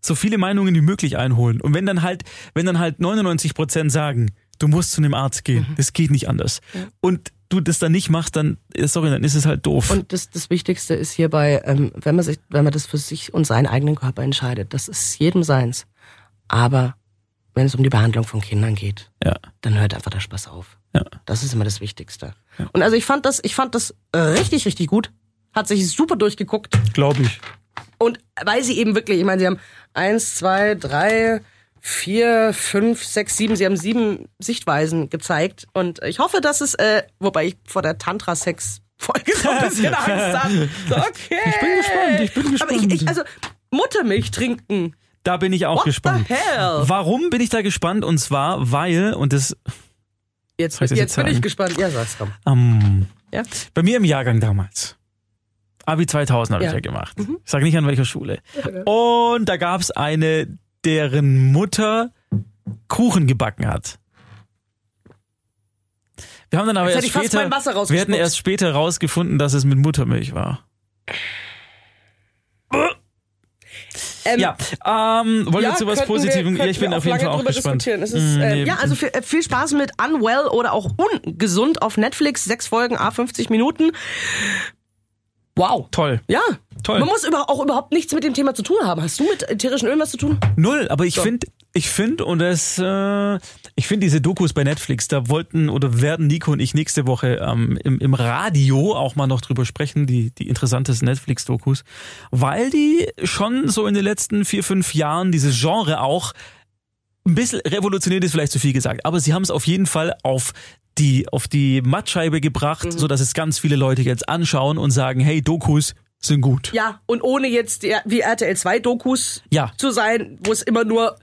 so viele Meinungen wie möglich einholen. Und wenn dann halt, wenn dann halt 99 Prozent sagen, du musst zu einem Arzt gehen, Mhm. das geht nicht anders. Und du das dann nicht machst, dann, sorry, dann ist es halt doof. Und das, das Wichtigste ist hierbei, ähm, wenn man sich, wenn man das für sich und seinen eigenen Körper entscheidet, das ist jedem seins. Aber wenn es um die Behandlung von Kindern geht, ja, dann hört einfach der Spaß auf. Ja. Das ist immer das Wichtigste. Und also ich fand das, ich fand das äh, richtig, richtig gut. Hat sich super durchgeguckt. Glaube ich. Und weil sie eben wirklich, ich meine, sie haben eins, zwei, drei, vier, fünf, sechs, sieben, sie haben sieben Sichtweisen gezeigt. Und ich hoffe, dass es, äh, wobei ich vor der Tantra-Sex-Folge so ein bisschen Angst habe. So, Okay. Ich bin gespannt, ich bin Aber ich, gespannt. ich also Muttermilch trinken. Da bin ich auch What gespannt. the hell? Warum bin ich da gespannt? Und zwar, weil, und das, Jetzt, jetzt jetzt bin ich gespannt. Ja, sag's komm. ähm, Ja? bei mir im Jahrgang damals. Abi 2000 habe Ja. Mhm. ich ja gemacht. Ich sage nicht an welcher Schule. Und da gab's eine, deren Mutter Kuchen gebacken hat. Wir haben dann aber Jetzt erst später, wir hatten erst später rausgefunden, dass es mit Muttermilch war. Ähm, Ja, ähm, wollen wir zu was Positivem? wir- ja, ich bin auf jeden Fall auch drüber gespannt. Ist, Mm, äh, nee, ja, also viel, viel Spaß mit Unwell oder auch Ungesund auf Netflix. Sechs Folgen, a 50 Minuten. Wow. toll. Ja. Toll. Man muss über, auch überhaupt nichts mit dem Thema zu tun haben. Hast du mit ätherischen Ölen was zu tun? Null, aber ich finde, ich finde und das, äh, ich finde diese Dokus bei Netflix, da wollten oder werden Nico und ich nächste Woche ähm, im, im Radio auch mal noch drüber sprechen, die, die interessantesten Netflix-Dokus, weil die schon so in den letzten vier, fünf Jahren dieses Genre auch ein bisschen revolutioniert ist vielleicht zu viel gesagt, aber sie haben es auf jeden Fall auf die, auf die Mattscheibe gebracht, so dass es ganz viele Leute jetzt anschauen und sagen, hey, Dokus sind gut. Ja, und ohne jetzt die, wie RTL 2 Dokus Ja. zu sein, wo es immer nur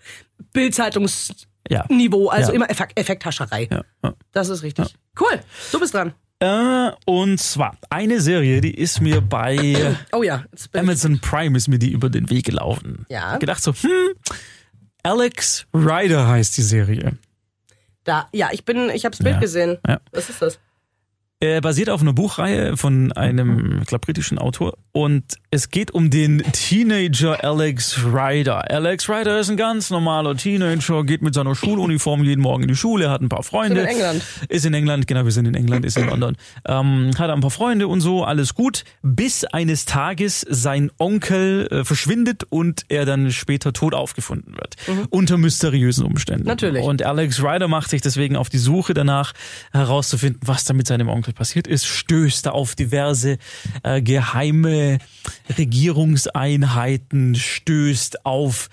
Bildzeitungsniveau, Ja. also immer Effekt, Effekthascherei. Ja. Das ist richtig. Cool. Du bist dran. Äh, und zwar eine Serie, die ist mir bei Oh ja. Amazon Prime ist mir die über den Weg gelaufen. Ja. Gedacht so, hm, Alex Rider heißt die Serie. da. Ja, ich bin, ich habe das Bild Ja. gesehen. Ja. Was ist das? Äh, basiert auf einer Buchreihe von einem, ich glaube, britischen Autor. Und es geht um den Teenager Alex Ryder. Alex Ryder ist ein ganz normaler Teenager, geht mit seiner Schuluniform jeden Morgen in die Schule, hat ein paar Freunde. Sind in England. Ist in England, genau, wir sind in England, ist in London. Ähm, hat ein paar Freunde und so, alles gut. Bis eines Tages sein Onkel äh, verschwindet und er dann später tot aufgefunden wird. Unter mysteriösen Umständen. Mhm. Natürlich. Und Alex Ryder macht sich deswegen auf die Suche danach, herauszufinden, was da mit seinem Onkel passiert ist, stößt da auf diverse äh, geheime Regierungseinheiten, stößt auf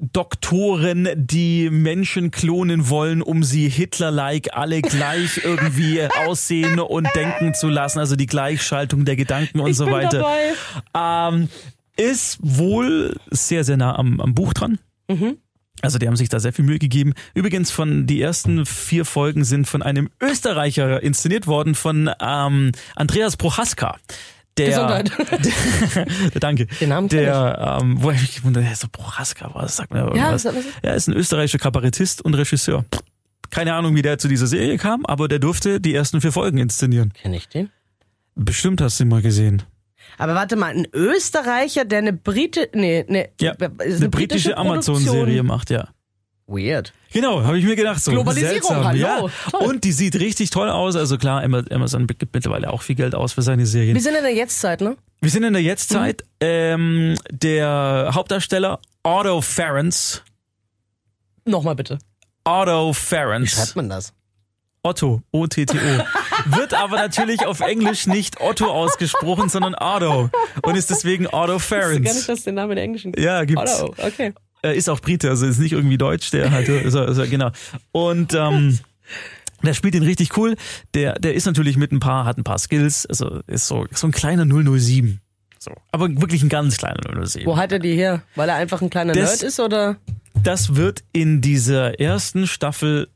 Doktoren, die Menschen klonen wollen, um sie Hitler-like alle gleich irgendwie aussehen und denken zu lassen, also die Gleichschaltung der Gedanken und Ich so weiter. Ähm, ist wohl sehr, sehr nah am, am Buch dran. Also die haben sich da sehr viel Mühe gegeben. Übrigens von die ersten vier Folgen sind von einem Österreicher inszeniert worden, von ähm, Andreas Prohaska. Der, Gesundheit. der, danke. Den Namen der, ähm, wo ich mich gewundert, der ist so Prohaska, was sagt mir Ja, irgendwas? so. Er ist ein österreichischer Kabarettist und Regisseur. Keine Ahnung, wie der zu dieser Serie kam, aber der durfte die ersten vier Folgen inszenieren. Kenn ich den? Bestimmt hast du ihn mal gesehen. Aber warte mal, ein Österreicher, der eine Brite, nee, nee, Ja, eine britische britische Amazon-Serie macht, ja. Weird. Genau, habe ich mir gedacht. So Globalisierung, seltsam, hallo, ja. toll. Und die sieht richtig toll aus. Also klar, Ama- Amazon gibt mittlerweile auch viel Geld aus für seine Serien. Wir sind in der Jetztzeit, ne? Wir sind in der Jetztzeit. Ähm, der Hauptdarsteller Otto Ferrance. Nochmal bitte. Otto Wie Ferrance. schreibt man das? Otto, O-T-T-O. Wird aber natürlich auf Englisch nicht Otto ausgesprochen, sondern Otto. Und ist deswegen Otto Ich wusste gar nicht, dass den Namen in Englischen gibt. Ja, gibt's. Otto, okay. Er ist auch Brite, also ist nicht irgendwie Deutsch, der halt, also, also, genau. Und ähm, der spielt ihn richtig cool. Der, der ist natürlich mit ein paar, hat ein paar Skills, also ist so, so ein kleiner 007. So. Aber wirklich ein ganz kleiner 007. Wo hat er die her? Weil er einfach ein kleiner Das- Nerd ist oder? Das wird in dieser ersten Staffel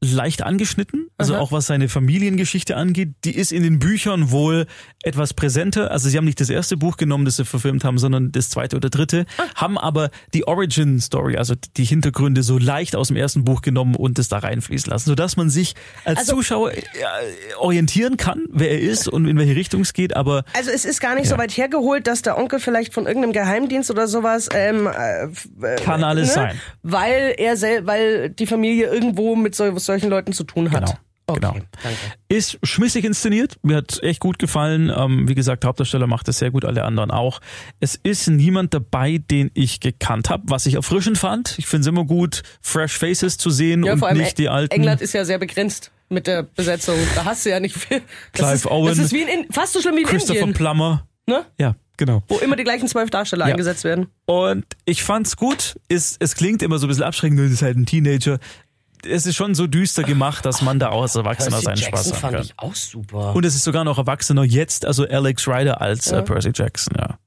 leicht angeschnitten, also Aha. auch was seine Familiengeschichte angeht. Die ist in den Büchern wohl etwas präsenter. Also sie haben nicht das erste Buch genommen, das sie verfilmt haben, sondern das zweite oder dritte, Ah. haben aber die Origin Story, also die Hintergründe so leicht aus dem ersten Buch genommen und es da reinfließen lassen, sodass man sich als Also- Zuschauer äh, orientieren kann, wer er ist und in welche Richtung es geht, aber Also es ist gar nicht so weit hergeholt, dass der Onkel vielleicht von irgendeinem Geheimdienst oder sowas ähm, äh, f- äh, kann alles sein. weil er weil die Familie irgendwo mit so, solchen Leuten zu tun hat. Genau. Okay, Genau. danke. Ist schmissig inszeniert, mir hat echt gut gefallen. Ähm, wie gesagt, Hauptdarsteller macht es sehr gut, alle anderen auch. Es ist niemand dabei, den ich gekannt habe, was ich erfrischend fand. Ich finde es immer gut, fresh faces zu sehen Ja, und vor allem nicht die alten. England ist ja sehr begrenzt mit der Besetzung. Da hast du ja nicht viel. Das Clive ist, Owen, Das ist wie in, in, fast so schlimm wie in Christopher Indien, Plummer. ne? Ja, genau. wo immer die gleichen zwölf Darsteller Ja. eingesetzt werden. Und ich fand's gut. Es, es klingt immer so ein bisschen abschreckend, das ist halt ein Teenager. Es ist schon so düster gemacht, dass man da auch als Erwachsener seinen Spaß haben fand kann. ich auch super. Und es ist sogar noch Erwachsener jetzt, also Alex Ryder als äh, Percy Jackson, ja.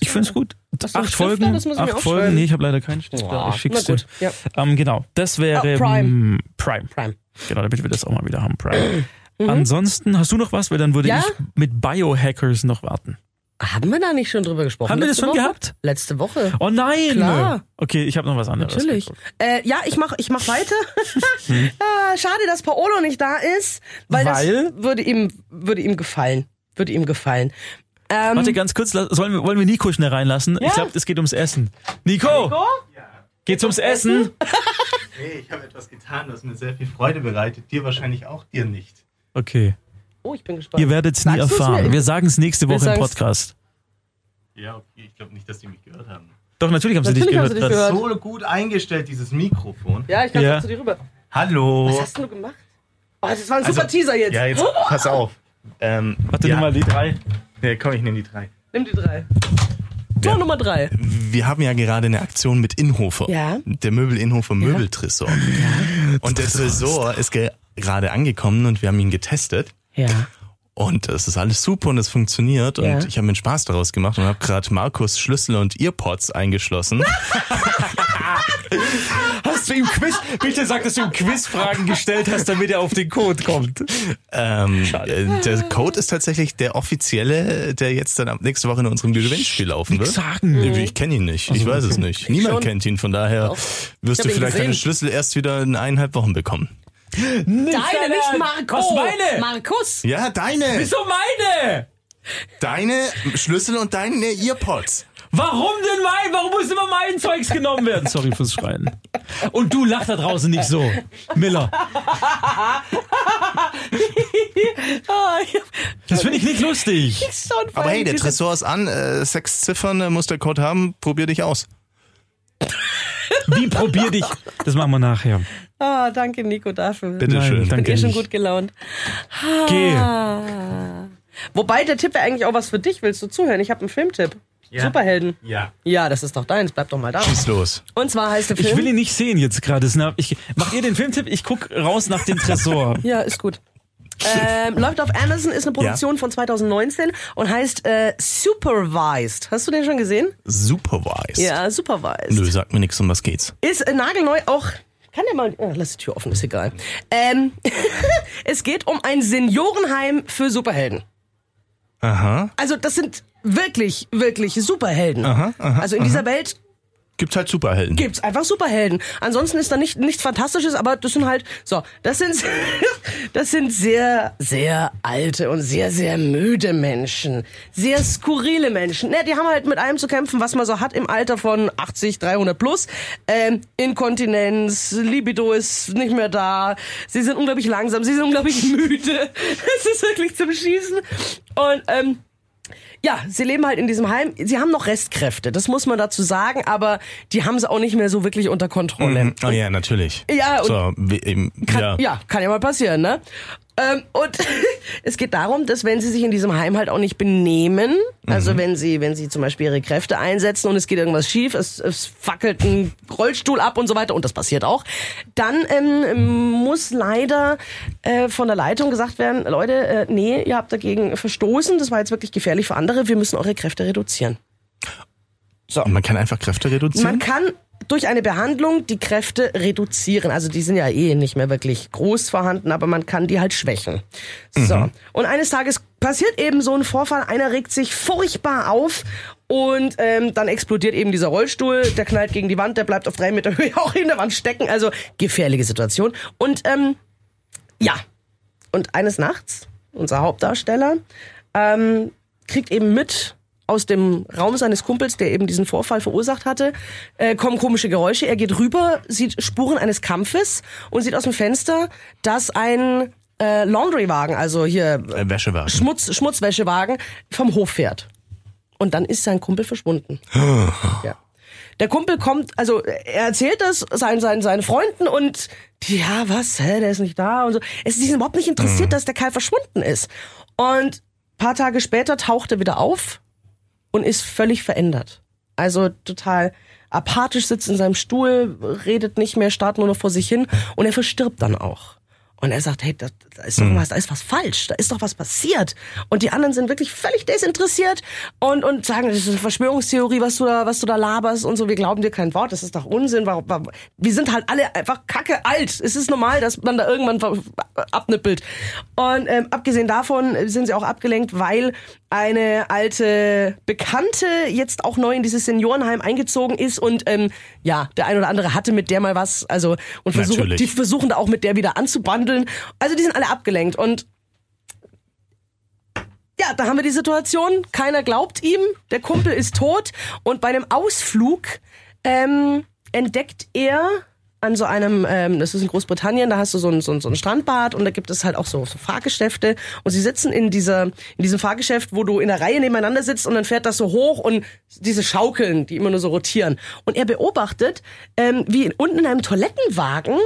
Ich find's gut. Hast du einen Acht? Folgen, acht. Folgen. Nee, ich habe leider keinen Stift. Da. Ich schick's dir. gut, ja. Ähm, genau, das wäre Oh, Prime. Prime. Prime. Genau, damit wir das auch mal wieder haben. Prime. Ansonsten hast du noch was, weil dann würde Mhm. Ja? ich mit Biohackers noch warten. Haben wir da nicht schon drüber gesprochen? Haben wir das schon Woche? gehabt? Letzte Woche. Oh nein! Klar. Okay, ich habe noch was anderes. Natürlich. Äh, ja, ich mach, ich mach weiter. ah, schade, dass Paolo nicht da ist, weil, Weil? das würde ihm, würde ihm gefallen. Würde ihm gefallen. Ähm, Warte ganz kurz, sollen wir, wollen wir Nico schnell reinlassen? Ich glaube, es geht ums Essen. Nico! Geht's ums Essen? Hey, ich habe etwas getan, das mir sehr viel Freude bereitet. Dir wahrscheinlich auch, dir nicht. Okay. Oh, ich bin gespannt. Ihr werdet es nie erfahren. Wir sagen es nächste Woche im Podcast. Ja, okay. Ich glaube nicht, dass die mich gehört haben. Doch, natürlich haben sie dich Natürlich haben gehört. sie dich gehört. So gut eingestellt, dieses Mikrofon. Ja, ich kann Ja. zu dir rüber. Hallo. Was hast du gemacht? Oh, das war ein super Teaser jetzt. Ja, jetzt pass auf. Ähm, Warte, ja, nimm mal die drei. Ja, komm, ich nehme die drei. Nimm die drei. Tor Nummer drei. Wir haben ja gerade eine Aktion mit Inhofer. Ja. Der Möbel Inhofer Möbeltresor. Und der Tresor ist ge- gerade angekommen und wir haben ihn getestet. Ja. Und es ist alles super und es funktioniert. Ja. Und ich habe mir einen Spaß daraus gemacht und habe gerade Markus Schlüssel und Earpods eingeschlossen. Hast du ihm Quiz, bitte sag, dass du ihm Quizfragen gestellt hast, damit er auf den Code kommt. ähm, äh, der Code ist tatsächlich der offizielle, der jetzt dann ab nächste Woche in unserem Gewinnspiel laufen wird. sagen. Ich kenne ihn nicht. Ich weiß es nicht. Niemand kennt ihn. Von daher wirst du vielleicht deine gesehen. Schlüssel erst wieder in eineinhalb Wochen bekommen. Deine, nicht Marco. Was meine? Markus. Ja, deine. Wieso meine? Deine Schlüssel und deine Earpods. Warum denn mein? Warum muss immer mein Zeugs genommen werden? Sorry fürs Schreien. Und du lach da draußen nicht so. Miller, das finde ich nicht lustig. Aber hey, der Tresor ist an. Äh, sechs Ziffern äh, muss der Code haben. Probier dich aus. Wie probier dich? Das machen wir nachher. Ah, danke Nico dafür. Bitte Nein, schön. Ich danke bin eh schon gut gelaunt. Geh. Wobei, der Tipp wäre eigentlich auch was für dich. Willst du zuhören? Ich habe einen Filmtipp. Ja. Superhelden. Ja. Ja, das ist doch deins. Bleib doch mal da. Schieß los. Und zwar heißt der Film... Ich will ihn nicht sehen jetzt gerade. Mach ihr den Filmtipp. Ich guck raus nach dem Tresor. Ja, ist gut. Ähm, läuft auf Amazon, ist eine Produktion von 2019 und heißt äh, Supervised. Hast du den schon gesehen? Supervised. Ja, Supervised. Nö, sag mir nichts, um was geht's. Ist äh, nagelneu auch. Kann ja mal. Oh, lass die Tür offen, ist egal. Ähm, es geht um ein Seniorenheim für Superhelden. Aha. Also, das sind wirklich, wirklich Superhelden. also in dieser Welt Gibt halt Superhelden. gibt's einfach Superhelden. Ansonsten ist da nicht nichts Fantastisches, aber das sind halt so, das sind das sind sehr sehr alte und sehr sehr müde Menschen, sehr skurrile Menschen. Ne, die haben halt mit allem zu kämpfen, was man so hat im Alter von 80, 300 plus. Ähm, Inkontinenz, Libido ist nicht mehr da. Sie sind unglaublich langsam, sie sind unglaublich müde. Es ist wirklich zum Schießen und ähm, ja, sie leben halt in diesem Heim. Sie haben noch Restkräfte, das muss man dazu sagen, aber die haben sie auch nicht mehr so wirklich unter Kontrolle. Mhm. Oh ja, natürlich. Ja, so, wie, eben, kann, ja. ja. kann ja mal passieren, ne? Ähm, und es geht darum, dass wenn sie sich in diesem Heim halt auch nicht benehmen, Mhm. also wenn sie, wenn sie zum Beispiel ihre Kräfte einsetzen und es geht irgendwas schief, es, es fackelt ein Rollstuhl ab und so weiter, und das passiert auch, dann ähm, muss leider äh, von der Leitung gesagt werden, Leute, äh, nee, ihr habt dagegen verstoßen, das war jetzt wirklich gefährlich für andere, wir müssen eure Kräfte reduzieren. Und man kann einfach Kräfte reduzieren? Man kann durch eine Behandlung die Kräfte reduzieren. Also die sind ja eh nicht mehr wirklich groß vorhanden, aber man kann die halt schwächen. So. Und eines Tages passiert eben so ein Vorfall. Einer regt sich furchtbar auf und ähm, dann explodiert eben dieser Rollstuhl. Der knallt gegen die Wand, der bleibt auf drei Meter Höhe auch in der Wand stecken. Also gefährliche Situation. Und ähm, ja. Und eines Nachts, unser Hauptdarsteller, ähm, kriegt eben mit aus dem Raum seines Kumpels, der eben diesen Vorfall verursacht hatte, äh, kommen komische Geräusche. Er geht rüber, sieht Spuren eines Kampfes und sieht aus dem Fenster, dass ein äh, Laundrywagen, also hier Äh, Wäschewagen. Schmutz, Schmutzwäschewagen, vom Hof fährt. Und dann ist sein Kumpel verschwunden. ja. Der Kumpel kommt, also er erzählt das seinen, seinen, seinen Freunden und die, ja, was, hä, der ist nicht da und so. Es ist überhaupt nicht interessiert, dass der Kerl verschwunden ist. Und paar Tage später taucht er wieder auf und ist völlig verändert. Also total apathisch sitzt in seinem Stuhl, redet nicht mehr, starrt nur noch vor sich hin und er verstirbt dann auch. Und er sagt, hey, da, da ist doch was, da ist was falsch, da ist doch was passiert. Und die anderen sind wirklich völlig desinteressiert und, und sagen, das ist eine Verschwörungstheorie, was du da, was du da laberst und so. Wir glauben dir kein Wort, das ist doch Unsinn. Warum, warum? Wir sind halt alle einfach kacke alt. Es ist normal, dass man da irgendwann abnippelt. Und ähm, abgesehen davon sind sie auch abgelenkt, weil eine alte Bekannte jetzt auch neu in dieses Seniorenheim eingezogen ist und ähm, ja, der ein oder andere hatte mit der mal was, also und Natürlich. die versuchen da auch mit der wieder anzubandeln. Also die sind alle abgelenkt und ja, da haben wir die Situation, keiner glaubt ihm, der Kumpel ist tot. Und bei einem Ausflug ähm, entdeckt er an so einem, ähm, das ist in Großbritannien, da hast du so ein, so, ein, so ein Strandbad und da gibt es halt auch so, so Fahrgeschäfte. Und sie sitzen in dieser, in diesem Fahrgeschäft, wo du in der Reihe nebeneinander sitzt und dann fährt das so hoch und diese Schaukeln, die immer nur so rotieren. Und er beobachtet, ähm, wie unten in einem Toilettenwagen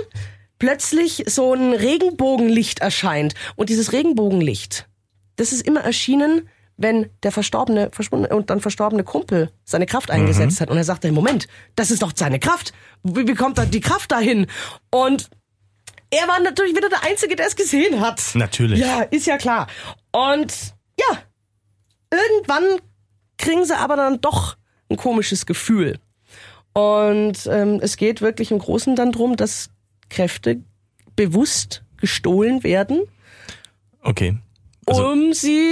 plötzlich so ein Regenbogenlicht erscheint und dieses Regenbogenlicht, das ist immer erschienen, wenn der verstorbene, verschwundene und dann verstorbene Kumpel seine Kraft eingesetzt hat. Und er sagte, Moment, das ist doch seine Kraft. Wie, kommt da die Kraft dahin? Und er war natürlich wieder der Einzige, der es gesehen hat. Natürlich. Ja, ist ja klar. Und ja, irgendwann kriegen sie aber dann doch ein komisches Gefühl. Und ähm, es geht wirklich im Großen dann drum, dass Kräfte bewusst gestohlen werden, Okay. Also, um sie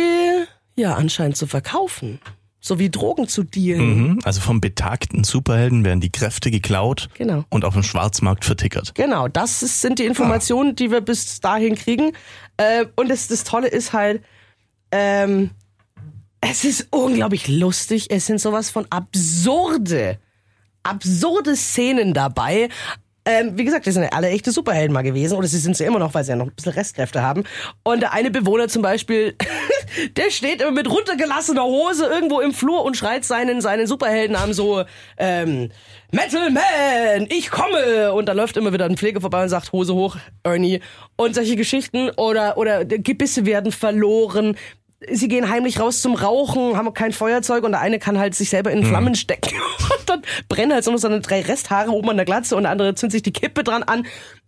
ja anscheinend zu verkaufen. So wie Drogen zu dealen. mhm. also vom betagten Superhelden werden die Kräfte geklaut Genau. und auf dem Schwarzmarkt vertickert. Genau, das ist, sind die Informationen, die wir bis dahin kriegen. Äh, und das, das Tolle ist halt, ähm, es ist unglaublich lustig. Es sind sowas von absurde, absurde Szenen dabei. Ähm, wie gesagt, das sind ja alle echte Superhelden mal gewesen. Oder sie sind sie immer noch, weil sie ja noch ein bisschen Restkräfte haben. Und der eine Bewohner zum Beispiel, der steht immer mit runtergelassener Hose irgendwo im Flur und schreit seinen, seinen Superheldennamen so, ähm, Metal Man, ich komme! Und da läuft immer wieder ein Pfleger vorbei und sagt, Hose hoch, Ernie. Und solche Geschichten. Oder, oder Gebisse werden verloren. Sie gehen heimlich raus zum Rauchen, haben kein Feuerzeug und der eine kann halt sich selber in Flammen stecken. Und dann brennen halt so noch seine drei Resthaare oben an der Glatze und der andere zündet sich die Kippe dran an.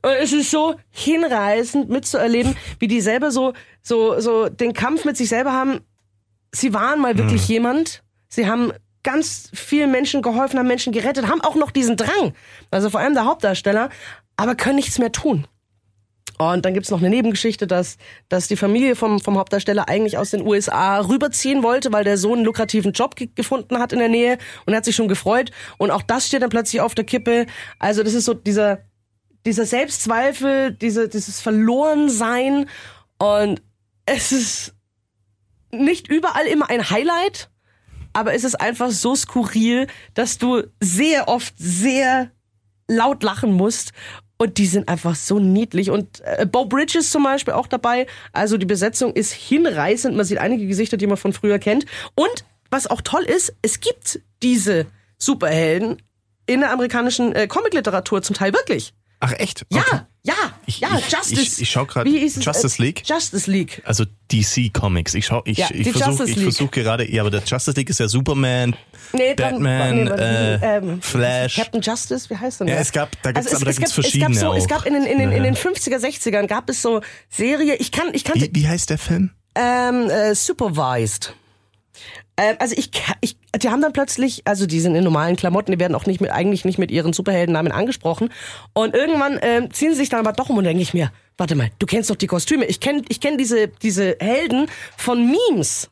Und es ist so hinreißend mitzuerleben, wie die selber so, so, so den Kampf mit sich selber haben. Sie waren mal wirklich jemand. Sie haben ganz vielen Menschen geholfen, haben Menschen gerettet, haben auch noch diesen Drang. Also vor allem der Hauptdarsteller, aber können nichts mehr tun. Und dann gibt's noch eine Nebengeschichte, dass, dass die Familie vom, vom Hauptdarsteller eigentlich aus den USA rüberziehen wollte, weil der Sohn einen lukrativen Job ge gefunden hat in der Nähe und hat sich schon gefreut. Und auch das steht dann plötzlich auf der Kippe. Also das ist so dieser, dieser Selbstzweifel, diese, dieses Verlorensein. Und es ist nicht überall immer ein Highlight, aber es ist einfach so skurril, dass du sehr oft sehr laut lachen musst. Und die sind einfach so niedlich. Und äh, Bo Bridges zum Beispiel auch dabei. Also die Besetzung ist hinreißend. Man sieht einige Gesichter, die man von früher kennt. Und was auch toll ist, es gibt diese Superhelden in der amerikanischen äh, Comicliteratur zum Teil wirklich. Ach echt? Okay. Ja, ja, ich- Justice. ich- ich schau grad Wie hieß es? Justice League? Justice League. Also DC Comics. Ich schau, ich, Ja, ich versuche Justice ich versuch gerade, ja, aber der Justice League ist ja Superman, Nee, dann- Batman, nee, warte, äh, ähm, Flash. Captain Justice, wie heißt denn Ja, der? es gab- da gibt's- es, aber da es gibt's gab- verschiedene Es gab, so, es gab in den, in den, in Ja. den 50er, 60ern gab es so Serie, ich kann, ich kannte, Wie, wie heißt der Film? ähm, äh, Supervised. Ähm, also ich, ich, die haben dann plötzlich, also die sind in normalen Klamotten, die werden auch nicht mit, eigentlich nicht mit ihren Superheldennamen angesprochen. Und irgendwann ähm, ziehen sie sich dann aber doch um und denke ich mir, warte mal, du kennst doch die Kostüme. Ich kenne ich kenn diese, diese Helden von Memes.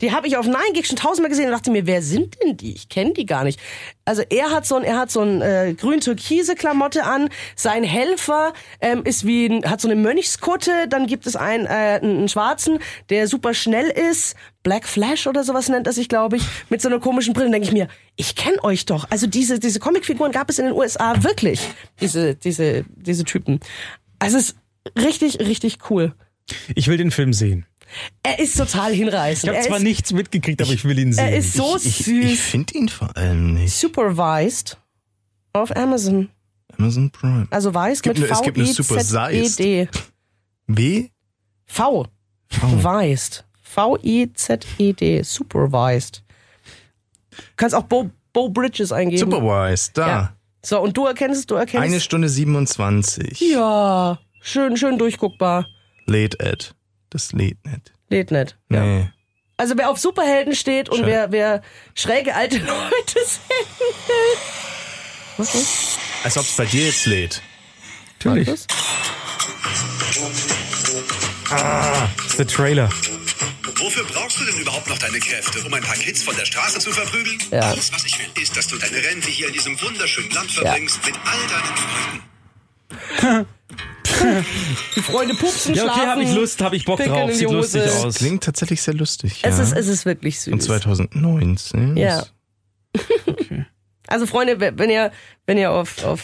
Die habe ich auf Nine Gig schon tausendmal gesehen und dachte mir, wer sind denn die? Ich kenne die gar nicht. Also er hat so ein, er hat so ein äh, grün-türkise Klamotte an. Sein Helfer ähm, ist wie ein, hat so eine Mönchskutte. Dann gibt es einen, äh, einen Schwarzen, der super schnell ist. Black Flash oder sowas nennt er sich, glaube ich, mit so einer komischen Brille. Denke ich mir, ich kenne euch doch. Also diese diese Comicfiguren gab es in den USA wirklich. Diese diese diese Typen. Also es ist richtig richtig cool. Ich will den Film sehen. Er ist total hinreißend. Ich habe zwar ist, nichts mitgekriegt, aber ich will ihn sehen. er ist so Ich, süß. ich finde ihn vor allem nicht. Supervised auf Amazon. Amazon Prime. Also weiß gibt mit nur- es gibt nur V Super I Z Seist. E D. W? V. V I Z E D. Supervised. Kannst auch Bo, Bo Bridges eingeben. Superwise, da. Ja. So und du erkennst es, du erkennst. Eine Stunde 27. ja, schön schön durchguckbar. Late Ad. Das lädt nicht. Lädt nicht. Ja. Nee. Also wer auf Superhelden steht und Schön. wer wer schräge alte Leute sehen will. Was ist Als ob es bei dir jetzt lädt. Natürlich. das? Das ist der Trailer. Wofür brauchst du denn überhaupt noch deine Kräfte? Um ein paar Kids von der Straße zu verprügeln? Ja. Alles, was ich will, ist, dass du deine Rente hier in diesem wunderschönen Land verbringst mit all deinen Freunden. Die Freunde pupsen Ja, okay, schlafen. habe ich Lust, habe ich Bock drauf. in die Sieht lustig Hose. aus. Klingt tatsächlich sehr lustig. Es ja. ist es ist wirklich süß. Und 2019. Ja. Also Freunde, wenn wenn ihr wenn ihr auf auf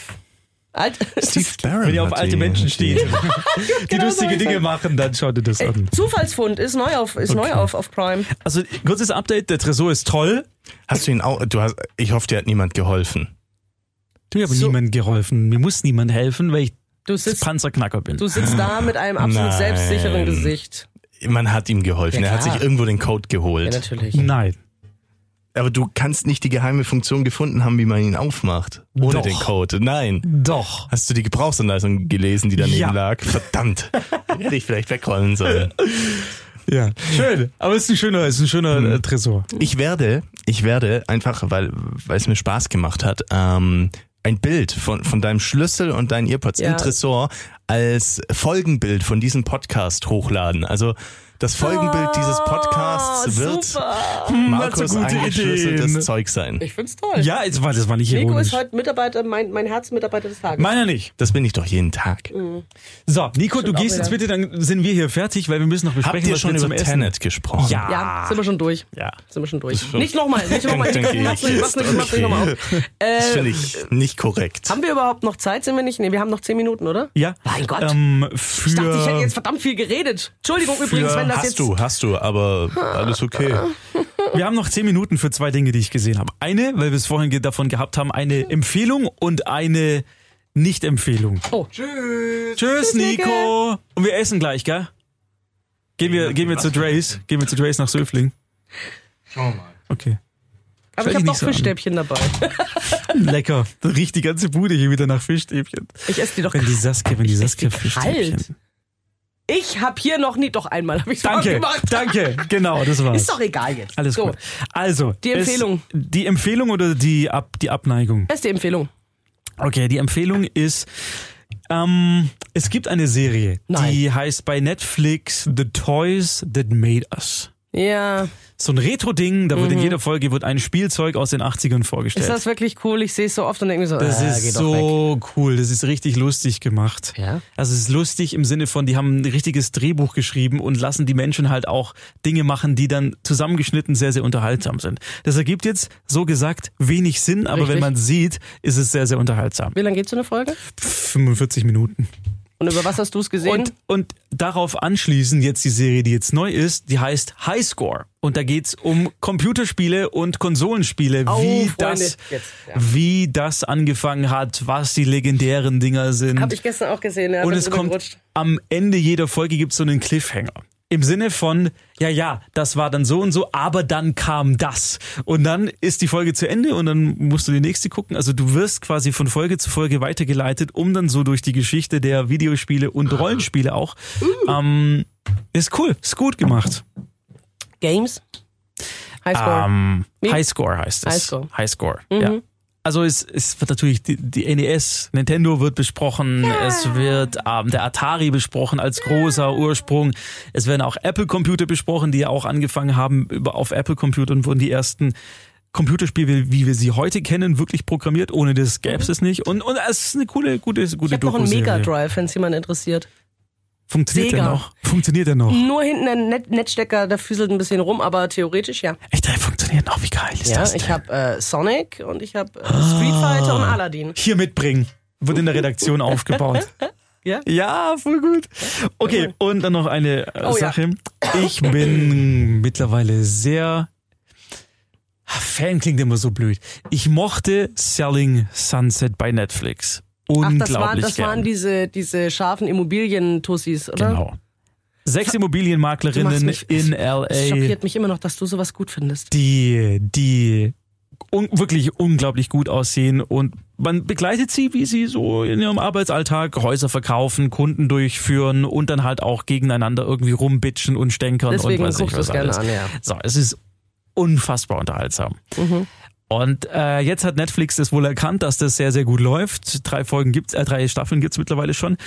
alt Steve Barron. Wenn ihr auf hat alte die- Menschen hat steht, die genau so lustige ist Dinge machen, dann schaut ihr das an. Zufallsfund ist neu auf ist neu auf auf Prime. Also kurzes Update, der Tresor ist toll. Hast du ihn auch, du hast, ich hoffe, dir hat niemand geholfen. Du ich habe So. niemandem geholfen. Mir muss niemand helfen, weil ich Du sitzt Panzerknacker bin. du sitzt da mit einem absolut Nein. selbstsicheren Gesicht. Man hat ihm geholfen. Ja, er hat sich irgendwo den Code geholt. Ja, natürlich. Nein. Aber du kannst nicht die geheime Funktion gefunden haben, wie man ihn aufmacht. Ohne Doch. den Code. Nein. Doch. Hast du die Gebrauchsanleitung gelesen, die daneben Ja. lag? Verdammt. Hätte ich vielleicht wegräumen sollen. Ja. Schön. Aber es ist ein schöner, es ist ein schöner Hm. äh, Tresor. Ich werde, ich werde einfach, weil, weil es mir Spaß gemacht hat, ähm, ein Bild von, von deinem Schlüssel und deinen Earpods Ja. im Tresor als Folgenbild von diesem Podcast hochladen. Also das Folgenbild dieses Podcasts Oh, wird super. Markus so gute eingeschlüsseltes. Zeug sein. Ich find's toll. Ja, jetzt war, das war nicht Nico ironisch. ist heute Mitarbeiter, mein, mein Herzmitarbeiter des Tages. Meiner nicht. Das bin ich doch jeden Tag. So, Nico, du Stimmt gehst jetzt bitte, dann sind wir hier fertig, weil wir müssen noch Habt besprechen, ihr was schon wir zum über Essen. Tenet gesprochen? Ja. ja, sind wir schon durch. Ja. Sind wir schon durch. schon- Nicht nochmal, nicht nochmal. Mach's ich nicht, mach's nicht, mach's nicht nochmal auf. Das Äh, finde ich nicht korrekt. haben wir überhaupt noch Zeit? Sind wir nicht? Nee, wir haben noch zehn Minuten, oder? Ja. Mein Gott. Ähm, für Ich dachte, ich hätte jetzt verdammt viel geredet. Entschuldigung übrigens, wenn das hast jetzt. du, hast du, aber alles okay. Wir haben noch zehn Minuten für zwei Dinge, die ich gesehen habe. Eine, weil wir es vorhin davon gehabt haben, eine Empfehlung und eine Nicht-Empfehlung. Oh. Tschüss, Tschüss. Nico. Und wir essen gleich, gell? Gehen wir, gehen wir zu Drace. Gehen wir zu Drace nach Söfling. Schau mal. Okay. Aber ich Stell habe nicht so an. Fischstäbchen dabei. Lecker. Da riecht die ganze Bude hier wieder nach Fischstäbchen. Ich esse die doch Wenn die Saskia, wenn die Ich esse Saskia die Fischstäbchen. kalt. Ich habe hier noch nie, doch einmal habe ich Danke, gemacht. danke. Genau, das war's. Ist doch egal jetzt. Alles so. gut. Also. Die Empfehlung. Die Empfehlung oder die, Ab, die Abneigung? Beste Empfehlung. Okay, die Empfehlung ist, ähm, es gibt eine Serie, Nein. die heißt bei Netflix The Toys That Made Us. Ja. So ein Retro-Ding, da wird in jeder Folge wird ein Spielzeug aus den 80ern vorgestellt. Mhm. Ist das wirklich cool? Ich sehe es so oft und denke mir so, das äh, ist so cool, das ist richtig lustig gemacht. Ja. Also es ist lustig im Sinne von, die haben ein richtiges Drehbuch geschrieben und lassen die Menschen halt auch Dinge machen, die dann zusammengeschnitten sehr, sehr unterhaltsam sind. Das ergibt jetzt, so gesagt, wenig Sinn, aber Richtig. wenn man sieht, ist es sehr, sehr unterhaltsam. Wie lange geht so eine Folge? 45 Minuten. Und über was hast du es gesehen? Und, und darauf anschließend jetzt die Serie, die jetzt neu ist, die heißt High Score. Und da geht's um Computerspiele und Konsolenspiele, Oh, wie Freunde, das, jetzt, ja. wie das angefangen hat, was die legendären Dinger sind. Habe ich gestern auch gesehen. Ja, und es kommt am Ende jeder Folge gibt's so einen Cliffhanger. Im Sinne von, ja, ja, das war dann so und so, aber dann kam das. Und dann ist die Folge zu Ende und dann musst du die nächste gucken. Also du wirst quasi von Folge zu Folge weitergeleitet, um dann so durch die Geschichte der Videospiele und Rollenspiele auch. Ähm, ist cool, ist gut gemacht. Games? Highscore. Ähm? Highscore heißt es. Highscore. Highscore, ja. Also es, es wird natürlich die, die NES, Nintendo wird besprochen, es wird ähm, der Atari besprochen als großer Ursprung. Es werden auch Apple-Computer besprochen, die ja auch angefangen haben über auf Apple-Computern wurden die ersten Computerspiele, wie wir sie heute kennen, wirklich programmiert. Ohne das gäbe es es nicht. Und, und es ist eine coole, gute, gute ich habe noch einen. Mega Drive, wenn es jemand interessiert. Funktioniert der Sega. noch? Funktioniert der noch? Nur hinten ein Net Netzstecker, der füßelt ein bisschen rum, aber theoretisch ja. Echt, der funktioniert noch. Wie geil ist Ja, das? ich denn? habe äh, Sonic und ich habe äh, Street Fighter und Aladdin. hier mitbringen. Wird in der Redaktion aufgebaut. Ja? Ja, voll gut. Okay, und dann noch eine äh, Oh ja. Sache. Ich bin mittlerweile sehr. Fan klingt immer so blöd. Ich mochte Selling Sunset bei Netflix. Ach, Unglaublich das, waren, das gern. waren diese, diese scharfen Immobilientussis, oder? Genau. Sechs Immobilienmaklerinnen mich- in Es LA, schockiert mich immer noch, dass du sowas gut findest. die, die un wirklich unglaublich gut aussehen und man begleitet sie, wie sie so in ihrem Arbeitsalltag Häuser verkaufen, Kunden durchführen und dann halt auch gegeneinander irgendwie rumbitchen und stänkern Deswegen und weiß ich was es gerne alles. an, ja. So, es ist unfassbar unterhaltsam. Mhm. Und äh, jetzt hat Netflix das wohl erkannt, dass das sehr, sehr gut läuft. Drei Folgen gibt's, äh, drei Staffeln gibt's mittlerweile schon.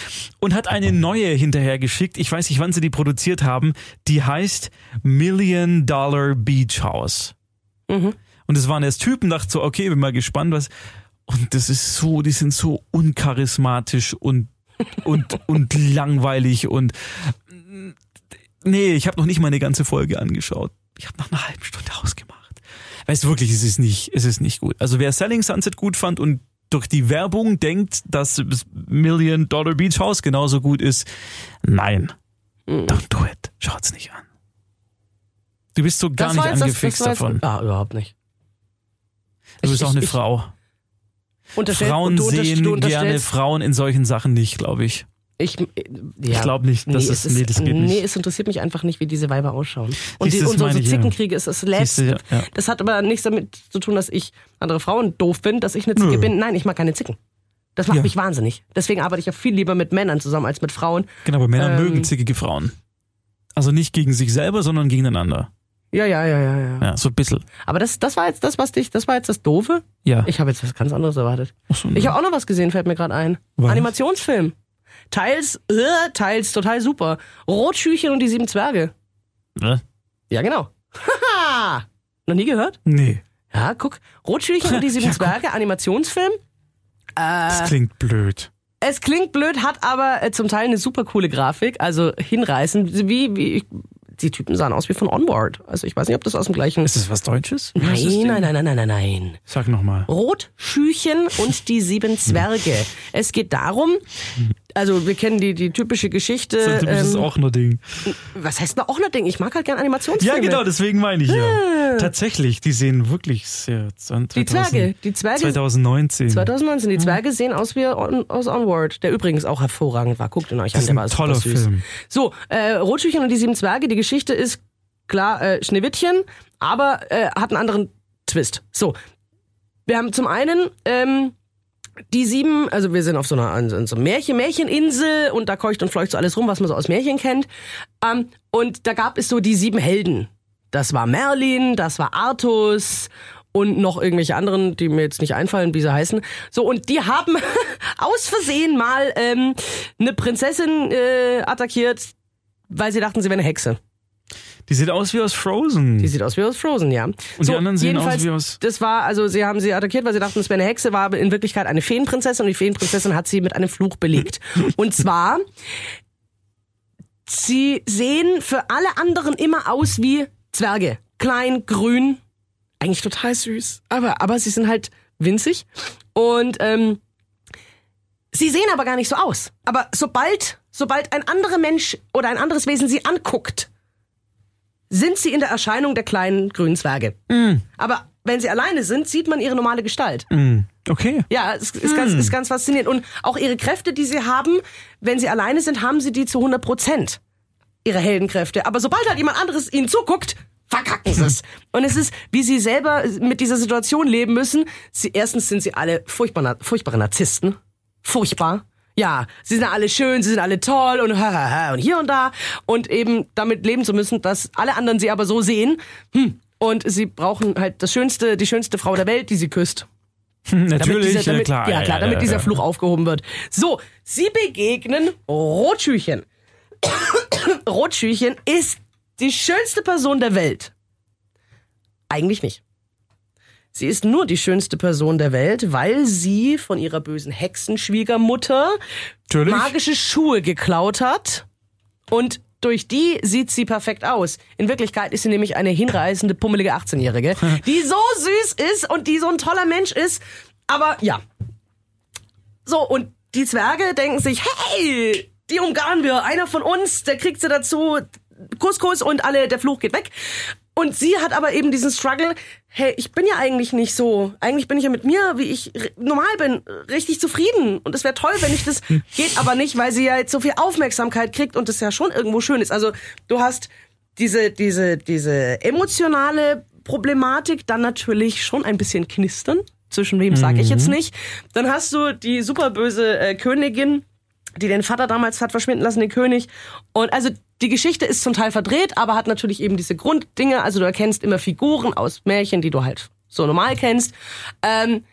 Und hat eine neue hinterhergeschickt. Ich weiß nicht, wann sie die produziert haben. Die heißt Million Dollar Beach House. Mhm. Und es waren erst Typen, dachte so, okay, bin mal gespannt, was. Und das ist so, die sind so uncharismatisch und, und, und langweilig und nee, ich habe noch nicht mal eine ganze Folge angeschaut. Ich habe nach einer halben Stunde ausgemacht. Weißt du wirklich, es ist nicht, es ist nicht gut. Also wer Selling Sunset gut fand und durch die Werbung denkt, dass das Million Dollar Beach House genauso gut ist, nein. Don't do it. Schaut's nicht an. Du bist so gar Das nicht das- angefixt das jetzt- davon. Ah, überhaupt nicht. Du bist Ich- auch eine ich- Frau. Frauen sehen gerne Frauen in solchen Sachen nicht, glaube ich. Ich, äh, ja. Ich glaube nicht, dass nee, ist, nee, das geht nee, nicht. es interessiert mich einfach nicht, wie diese Weiber ausschauen. Und, Siehst die, und so, so ich, ja. Zickenkriege ist das Letzte. ja. Das hat aber nichts damit zu tun, dass ich andere Frauen doof bin, dass ich eine Zicke Nö. bin. Nein, ich mag keine Zicken. Das macht mich wahnsinnig. Deswegen arbeite ich ja viel lieber mit Männern zusammen als mit Frauen. Genau, aber Männer Ähm, mögen zickige Frauen. Also nicht gegen sich selber, sondern gegeneinander. Ja, ja, ja, ja, ja. Ja, so ein bisschen. Aber das, das war jetzt das, was dich, das war jetzt das Doofe. Ja. Ich habe jetzt was ganz anderes erwartet. Ach so, Ich habe auch noch was gesehen, fällt mir gerade ein. Was? Animationsfilm. Teils, äh, teils total super. Rotschüchen und die sieben Zwerge. ne? Ja, genau. Haha! Noch nie gehört? Nee, Ja, guck. Rotschüchen und die sieben Ja, guck. Zwerge, Animationsfilm. das Äh, klingt blöd. es klingt blöd, hat aber äh, zum Teil eine super coole Grafik, also hinreißend. Wie, wie, die Typen sahen aus wie von Onward. Also ich weiß nicht, ob das aus dem gleichen. Ist das was Deutsches? Das Nein, nein, nein, nein, nein, nein, nein. Sag nochmal. Rotschüchen und die sieben Zwerge. Es geht darum, also wir kennen die, die typische Geschichte. Das ist ein typisches ähm, auch nur Ding. was heißt denn auch noch Ding? Ich mag halt gern Animationsfilme. Ja, genau, deswegen meine ich ja. Tatsächlich, die sehen wirklich sehr. 2000, Die Zwerge, die Zwerge 2019. 2019. Die Zwerge sehen aus wie on, aus Onward, der übrigens auch hervorragend war. Guckt ihn euch Das ist an, der ein war toller süß. Film. So, äh, Rotschüchen und die sieben Zwerge. Die Geschichte ist klar äh, Schneewittchen, aber äh, hat einen anderen Twist. So, wir haben zum einen ähm, die sieben, also wir sind auf so einer so Märchen, Märcheninsel und da keucht und fleucht so alles rum, was man so aus Märchen kennt. Ähm, und da gab es so die sieben Helden. Das war Merlin, das war Artus und noch irgendwelche anderen, die mir jetzt nicht einfallen, wie sie heißen. So, und die haben aus Versehen mal ähm, eine Prinzessin äh, attackiert, weil sie dachten, sie wäre eine Hexe. Die sieht aus wie aus Frozen. Die sieht aus wie aus Frozen, ja. Und die anderen sehen aus wie aus- Das war, also sie haben sie attackiert, weil sie dachten, es wäre eine Hexe, war aber in Wirklichkeit eine Feenprinzessin und die Feenprinzessin hat sie mit einem Fluch belegt. und zwar, sie sehen für alle anderen immer aus wie Zwerge. Klein, grün, eigentlich total süß. Aber, aber sie sind halt winzig. Und ähm, Sie sehen aber gar nicht so aus. Aber sobald, sobald ein anderer Mensch oder ein anderes Wesen sie anguckt, sind sie in der Erscheinung der kleinen grünen Zwerge. Aber wenn sie alleine sind, sieht man ihre normale Gestalt. Okay. Ja, es ist, ganz, ist ganz faszinierend. Und auch ihre Kräfte, die sie haben, wenn sie alleine sind, haben sie die zu 100 Prozent. Ihre Heldenkräfte. Aber sobald halt jemand anderes ihnen zuguckt, verkacken sie es. Und es ist, wie sie selber mit dieser Situation leben müssen. Sie, erstens sind sie alle furchtbar, furchtbare Narzissten. Furchtbar. Ja, sie sind alle schön, sie sind alle toll und und hier und da. Und eben damit leben zu müssen, dass alle anderen sie aber so sehen. Hm. Und sie brauchen halt das schönste, die schönste Frau der Welt, die sie küsst. Natürlich, Damit dieser, ja damit, klar. Ja, klar, damit ja, dieser ja. Fluch aufgehoben wird. So, sie begegnen Rotschüchen. Rotschüchen ist die schönste Person der Welt. Eigentlich nicht. Sie ist nur die schönste Person der Welt, weil sie von ihrer bösen Hexenschwiegermutter Natürlich. magische Schuhe geklaut hat und durch die sieht sie perfekt aus. In Wirklichkeit ist sie nämlich eine hinreißende, pummelige 18-Jährige, die so süß ist und die so ein toller Mensch ist. Aber ja. So, und die Zwerge denken sich, hey, die umgarnen wir. Einer von uns, der kriegt sie dazu. Kuss, Kuss und alle, der Fluch geht weg. Und sie hat aber eben diesen Struggle, hey, ich bin ja eigentlich nicht so. Eigentlich bin ich ja mit mir, wie ich normal bin, richtig zufrieden. Und es wäre toll, wenn ich das, geht aber nicht, weil sie ja jetzt so viel Aufmerksamkeit kriegt und das ja schon irgendwo schön ist. Also du hast diese, diese, diese emotionale Problematik, dann natürlich schon ein bisschen knistern. Zwischen wem sage ich jetzt nicht. Dann hast du die superböse äh, Königin, die den Vater damals hat verschwinden lassen, den König. Und also die Geschichte ist zum Teil verdreht, aber hat natürlich eben diese Grunddinge. Also du erkennst immer Figuren aus Märchen, die du halt so normal kennst. Ähm,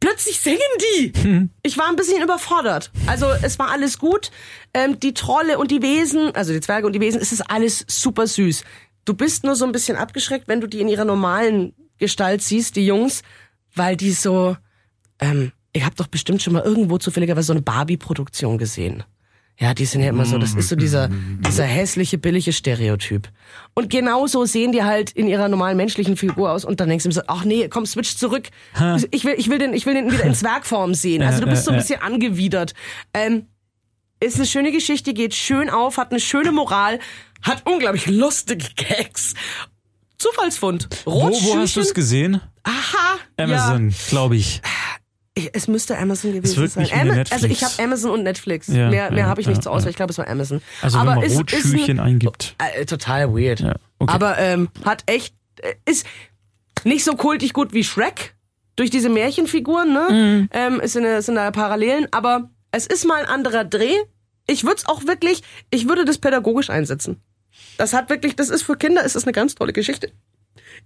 plötzlich singen die. Ich war ein bisschen überfordert. Also es war alles gut. Ähm, die Trolle und die Wesen, also die Zwerge und die Wesen, es ist alles super süß. Du bist nur so ein bisschen abgeschreckt, wenn du die in ihrer normalen Gestalt siehst, die Jungs, weil die so, ähm, ihr habt doch bestimmt schon mal irgendwo zufälligerweise so eine Barbie-Produktion gesehen. Ja, die sind ja immer so, das ist so dieser, dieser hässliche, billige Stereotyp. Und genau so sehen die halt in ihrer normalen menschlichen Figur aus und dann denkst du mir so, ach nee, komm, switch zurück. Ich will, ich will den, ich will den wieder in Zwergform sehen. Also du bist so ein bisschen angewidert. Ähm, ist eine schöne Geschichte, geht schön auf, hat eine schöne Moral, hat unglaublich lustige Gags. Zufallsfund. Wo, wo hast du es gesehen? Aha. Amazon, glaube ich. Ich, es müsste Amazon gewesen wird sein. Ama- also ich habe Amazon und Netflix. Ja, mehr mehr ja, habe ich nicht ja, zur Auswahl. Ich glaube, es war Amazon. Also Aber wenn man es ist Rotschüchen ein- eingibt. Äh, total weird. Okay. Aber ähm, hat echt äh, ist nicht so kultig gut wie Shrek durch diese Märchenfiguren. Ne, Mhm. ähm, es sind, es sind da Parallelen. Aber es ist mal ein anderer Dreh. Ich würde es auch wirklich, ich würde das pädagogisch einsetzen. Das hat wirklich, das ist für Kinder, ist das eine ganz tolle Geschichte.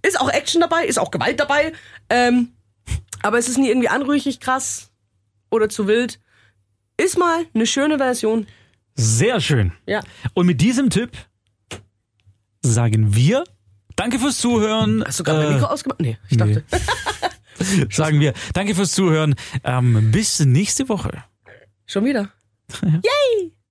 Ist auch Action dabei, ist auch Gewalt dabei. Ähm, aber es ist nie irgendwie anrüchig krass oder zu wild. Ist mal eine schöne Version. Sehr schön. Ja. Und mit diesem Tipp sagen wir Danke fürs Zuhören. Hast du gerade mein Äh, Mikro ausgemacht? Nee, ich dachte. sagen wir Danke fürs Zuhören. Ähm, bis nächste Woche. Schon wieder. Ja!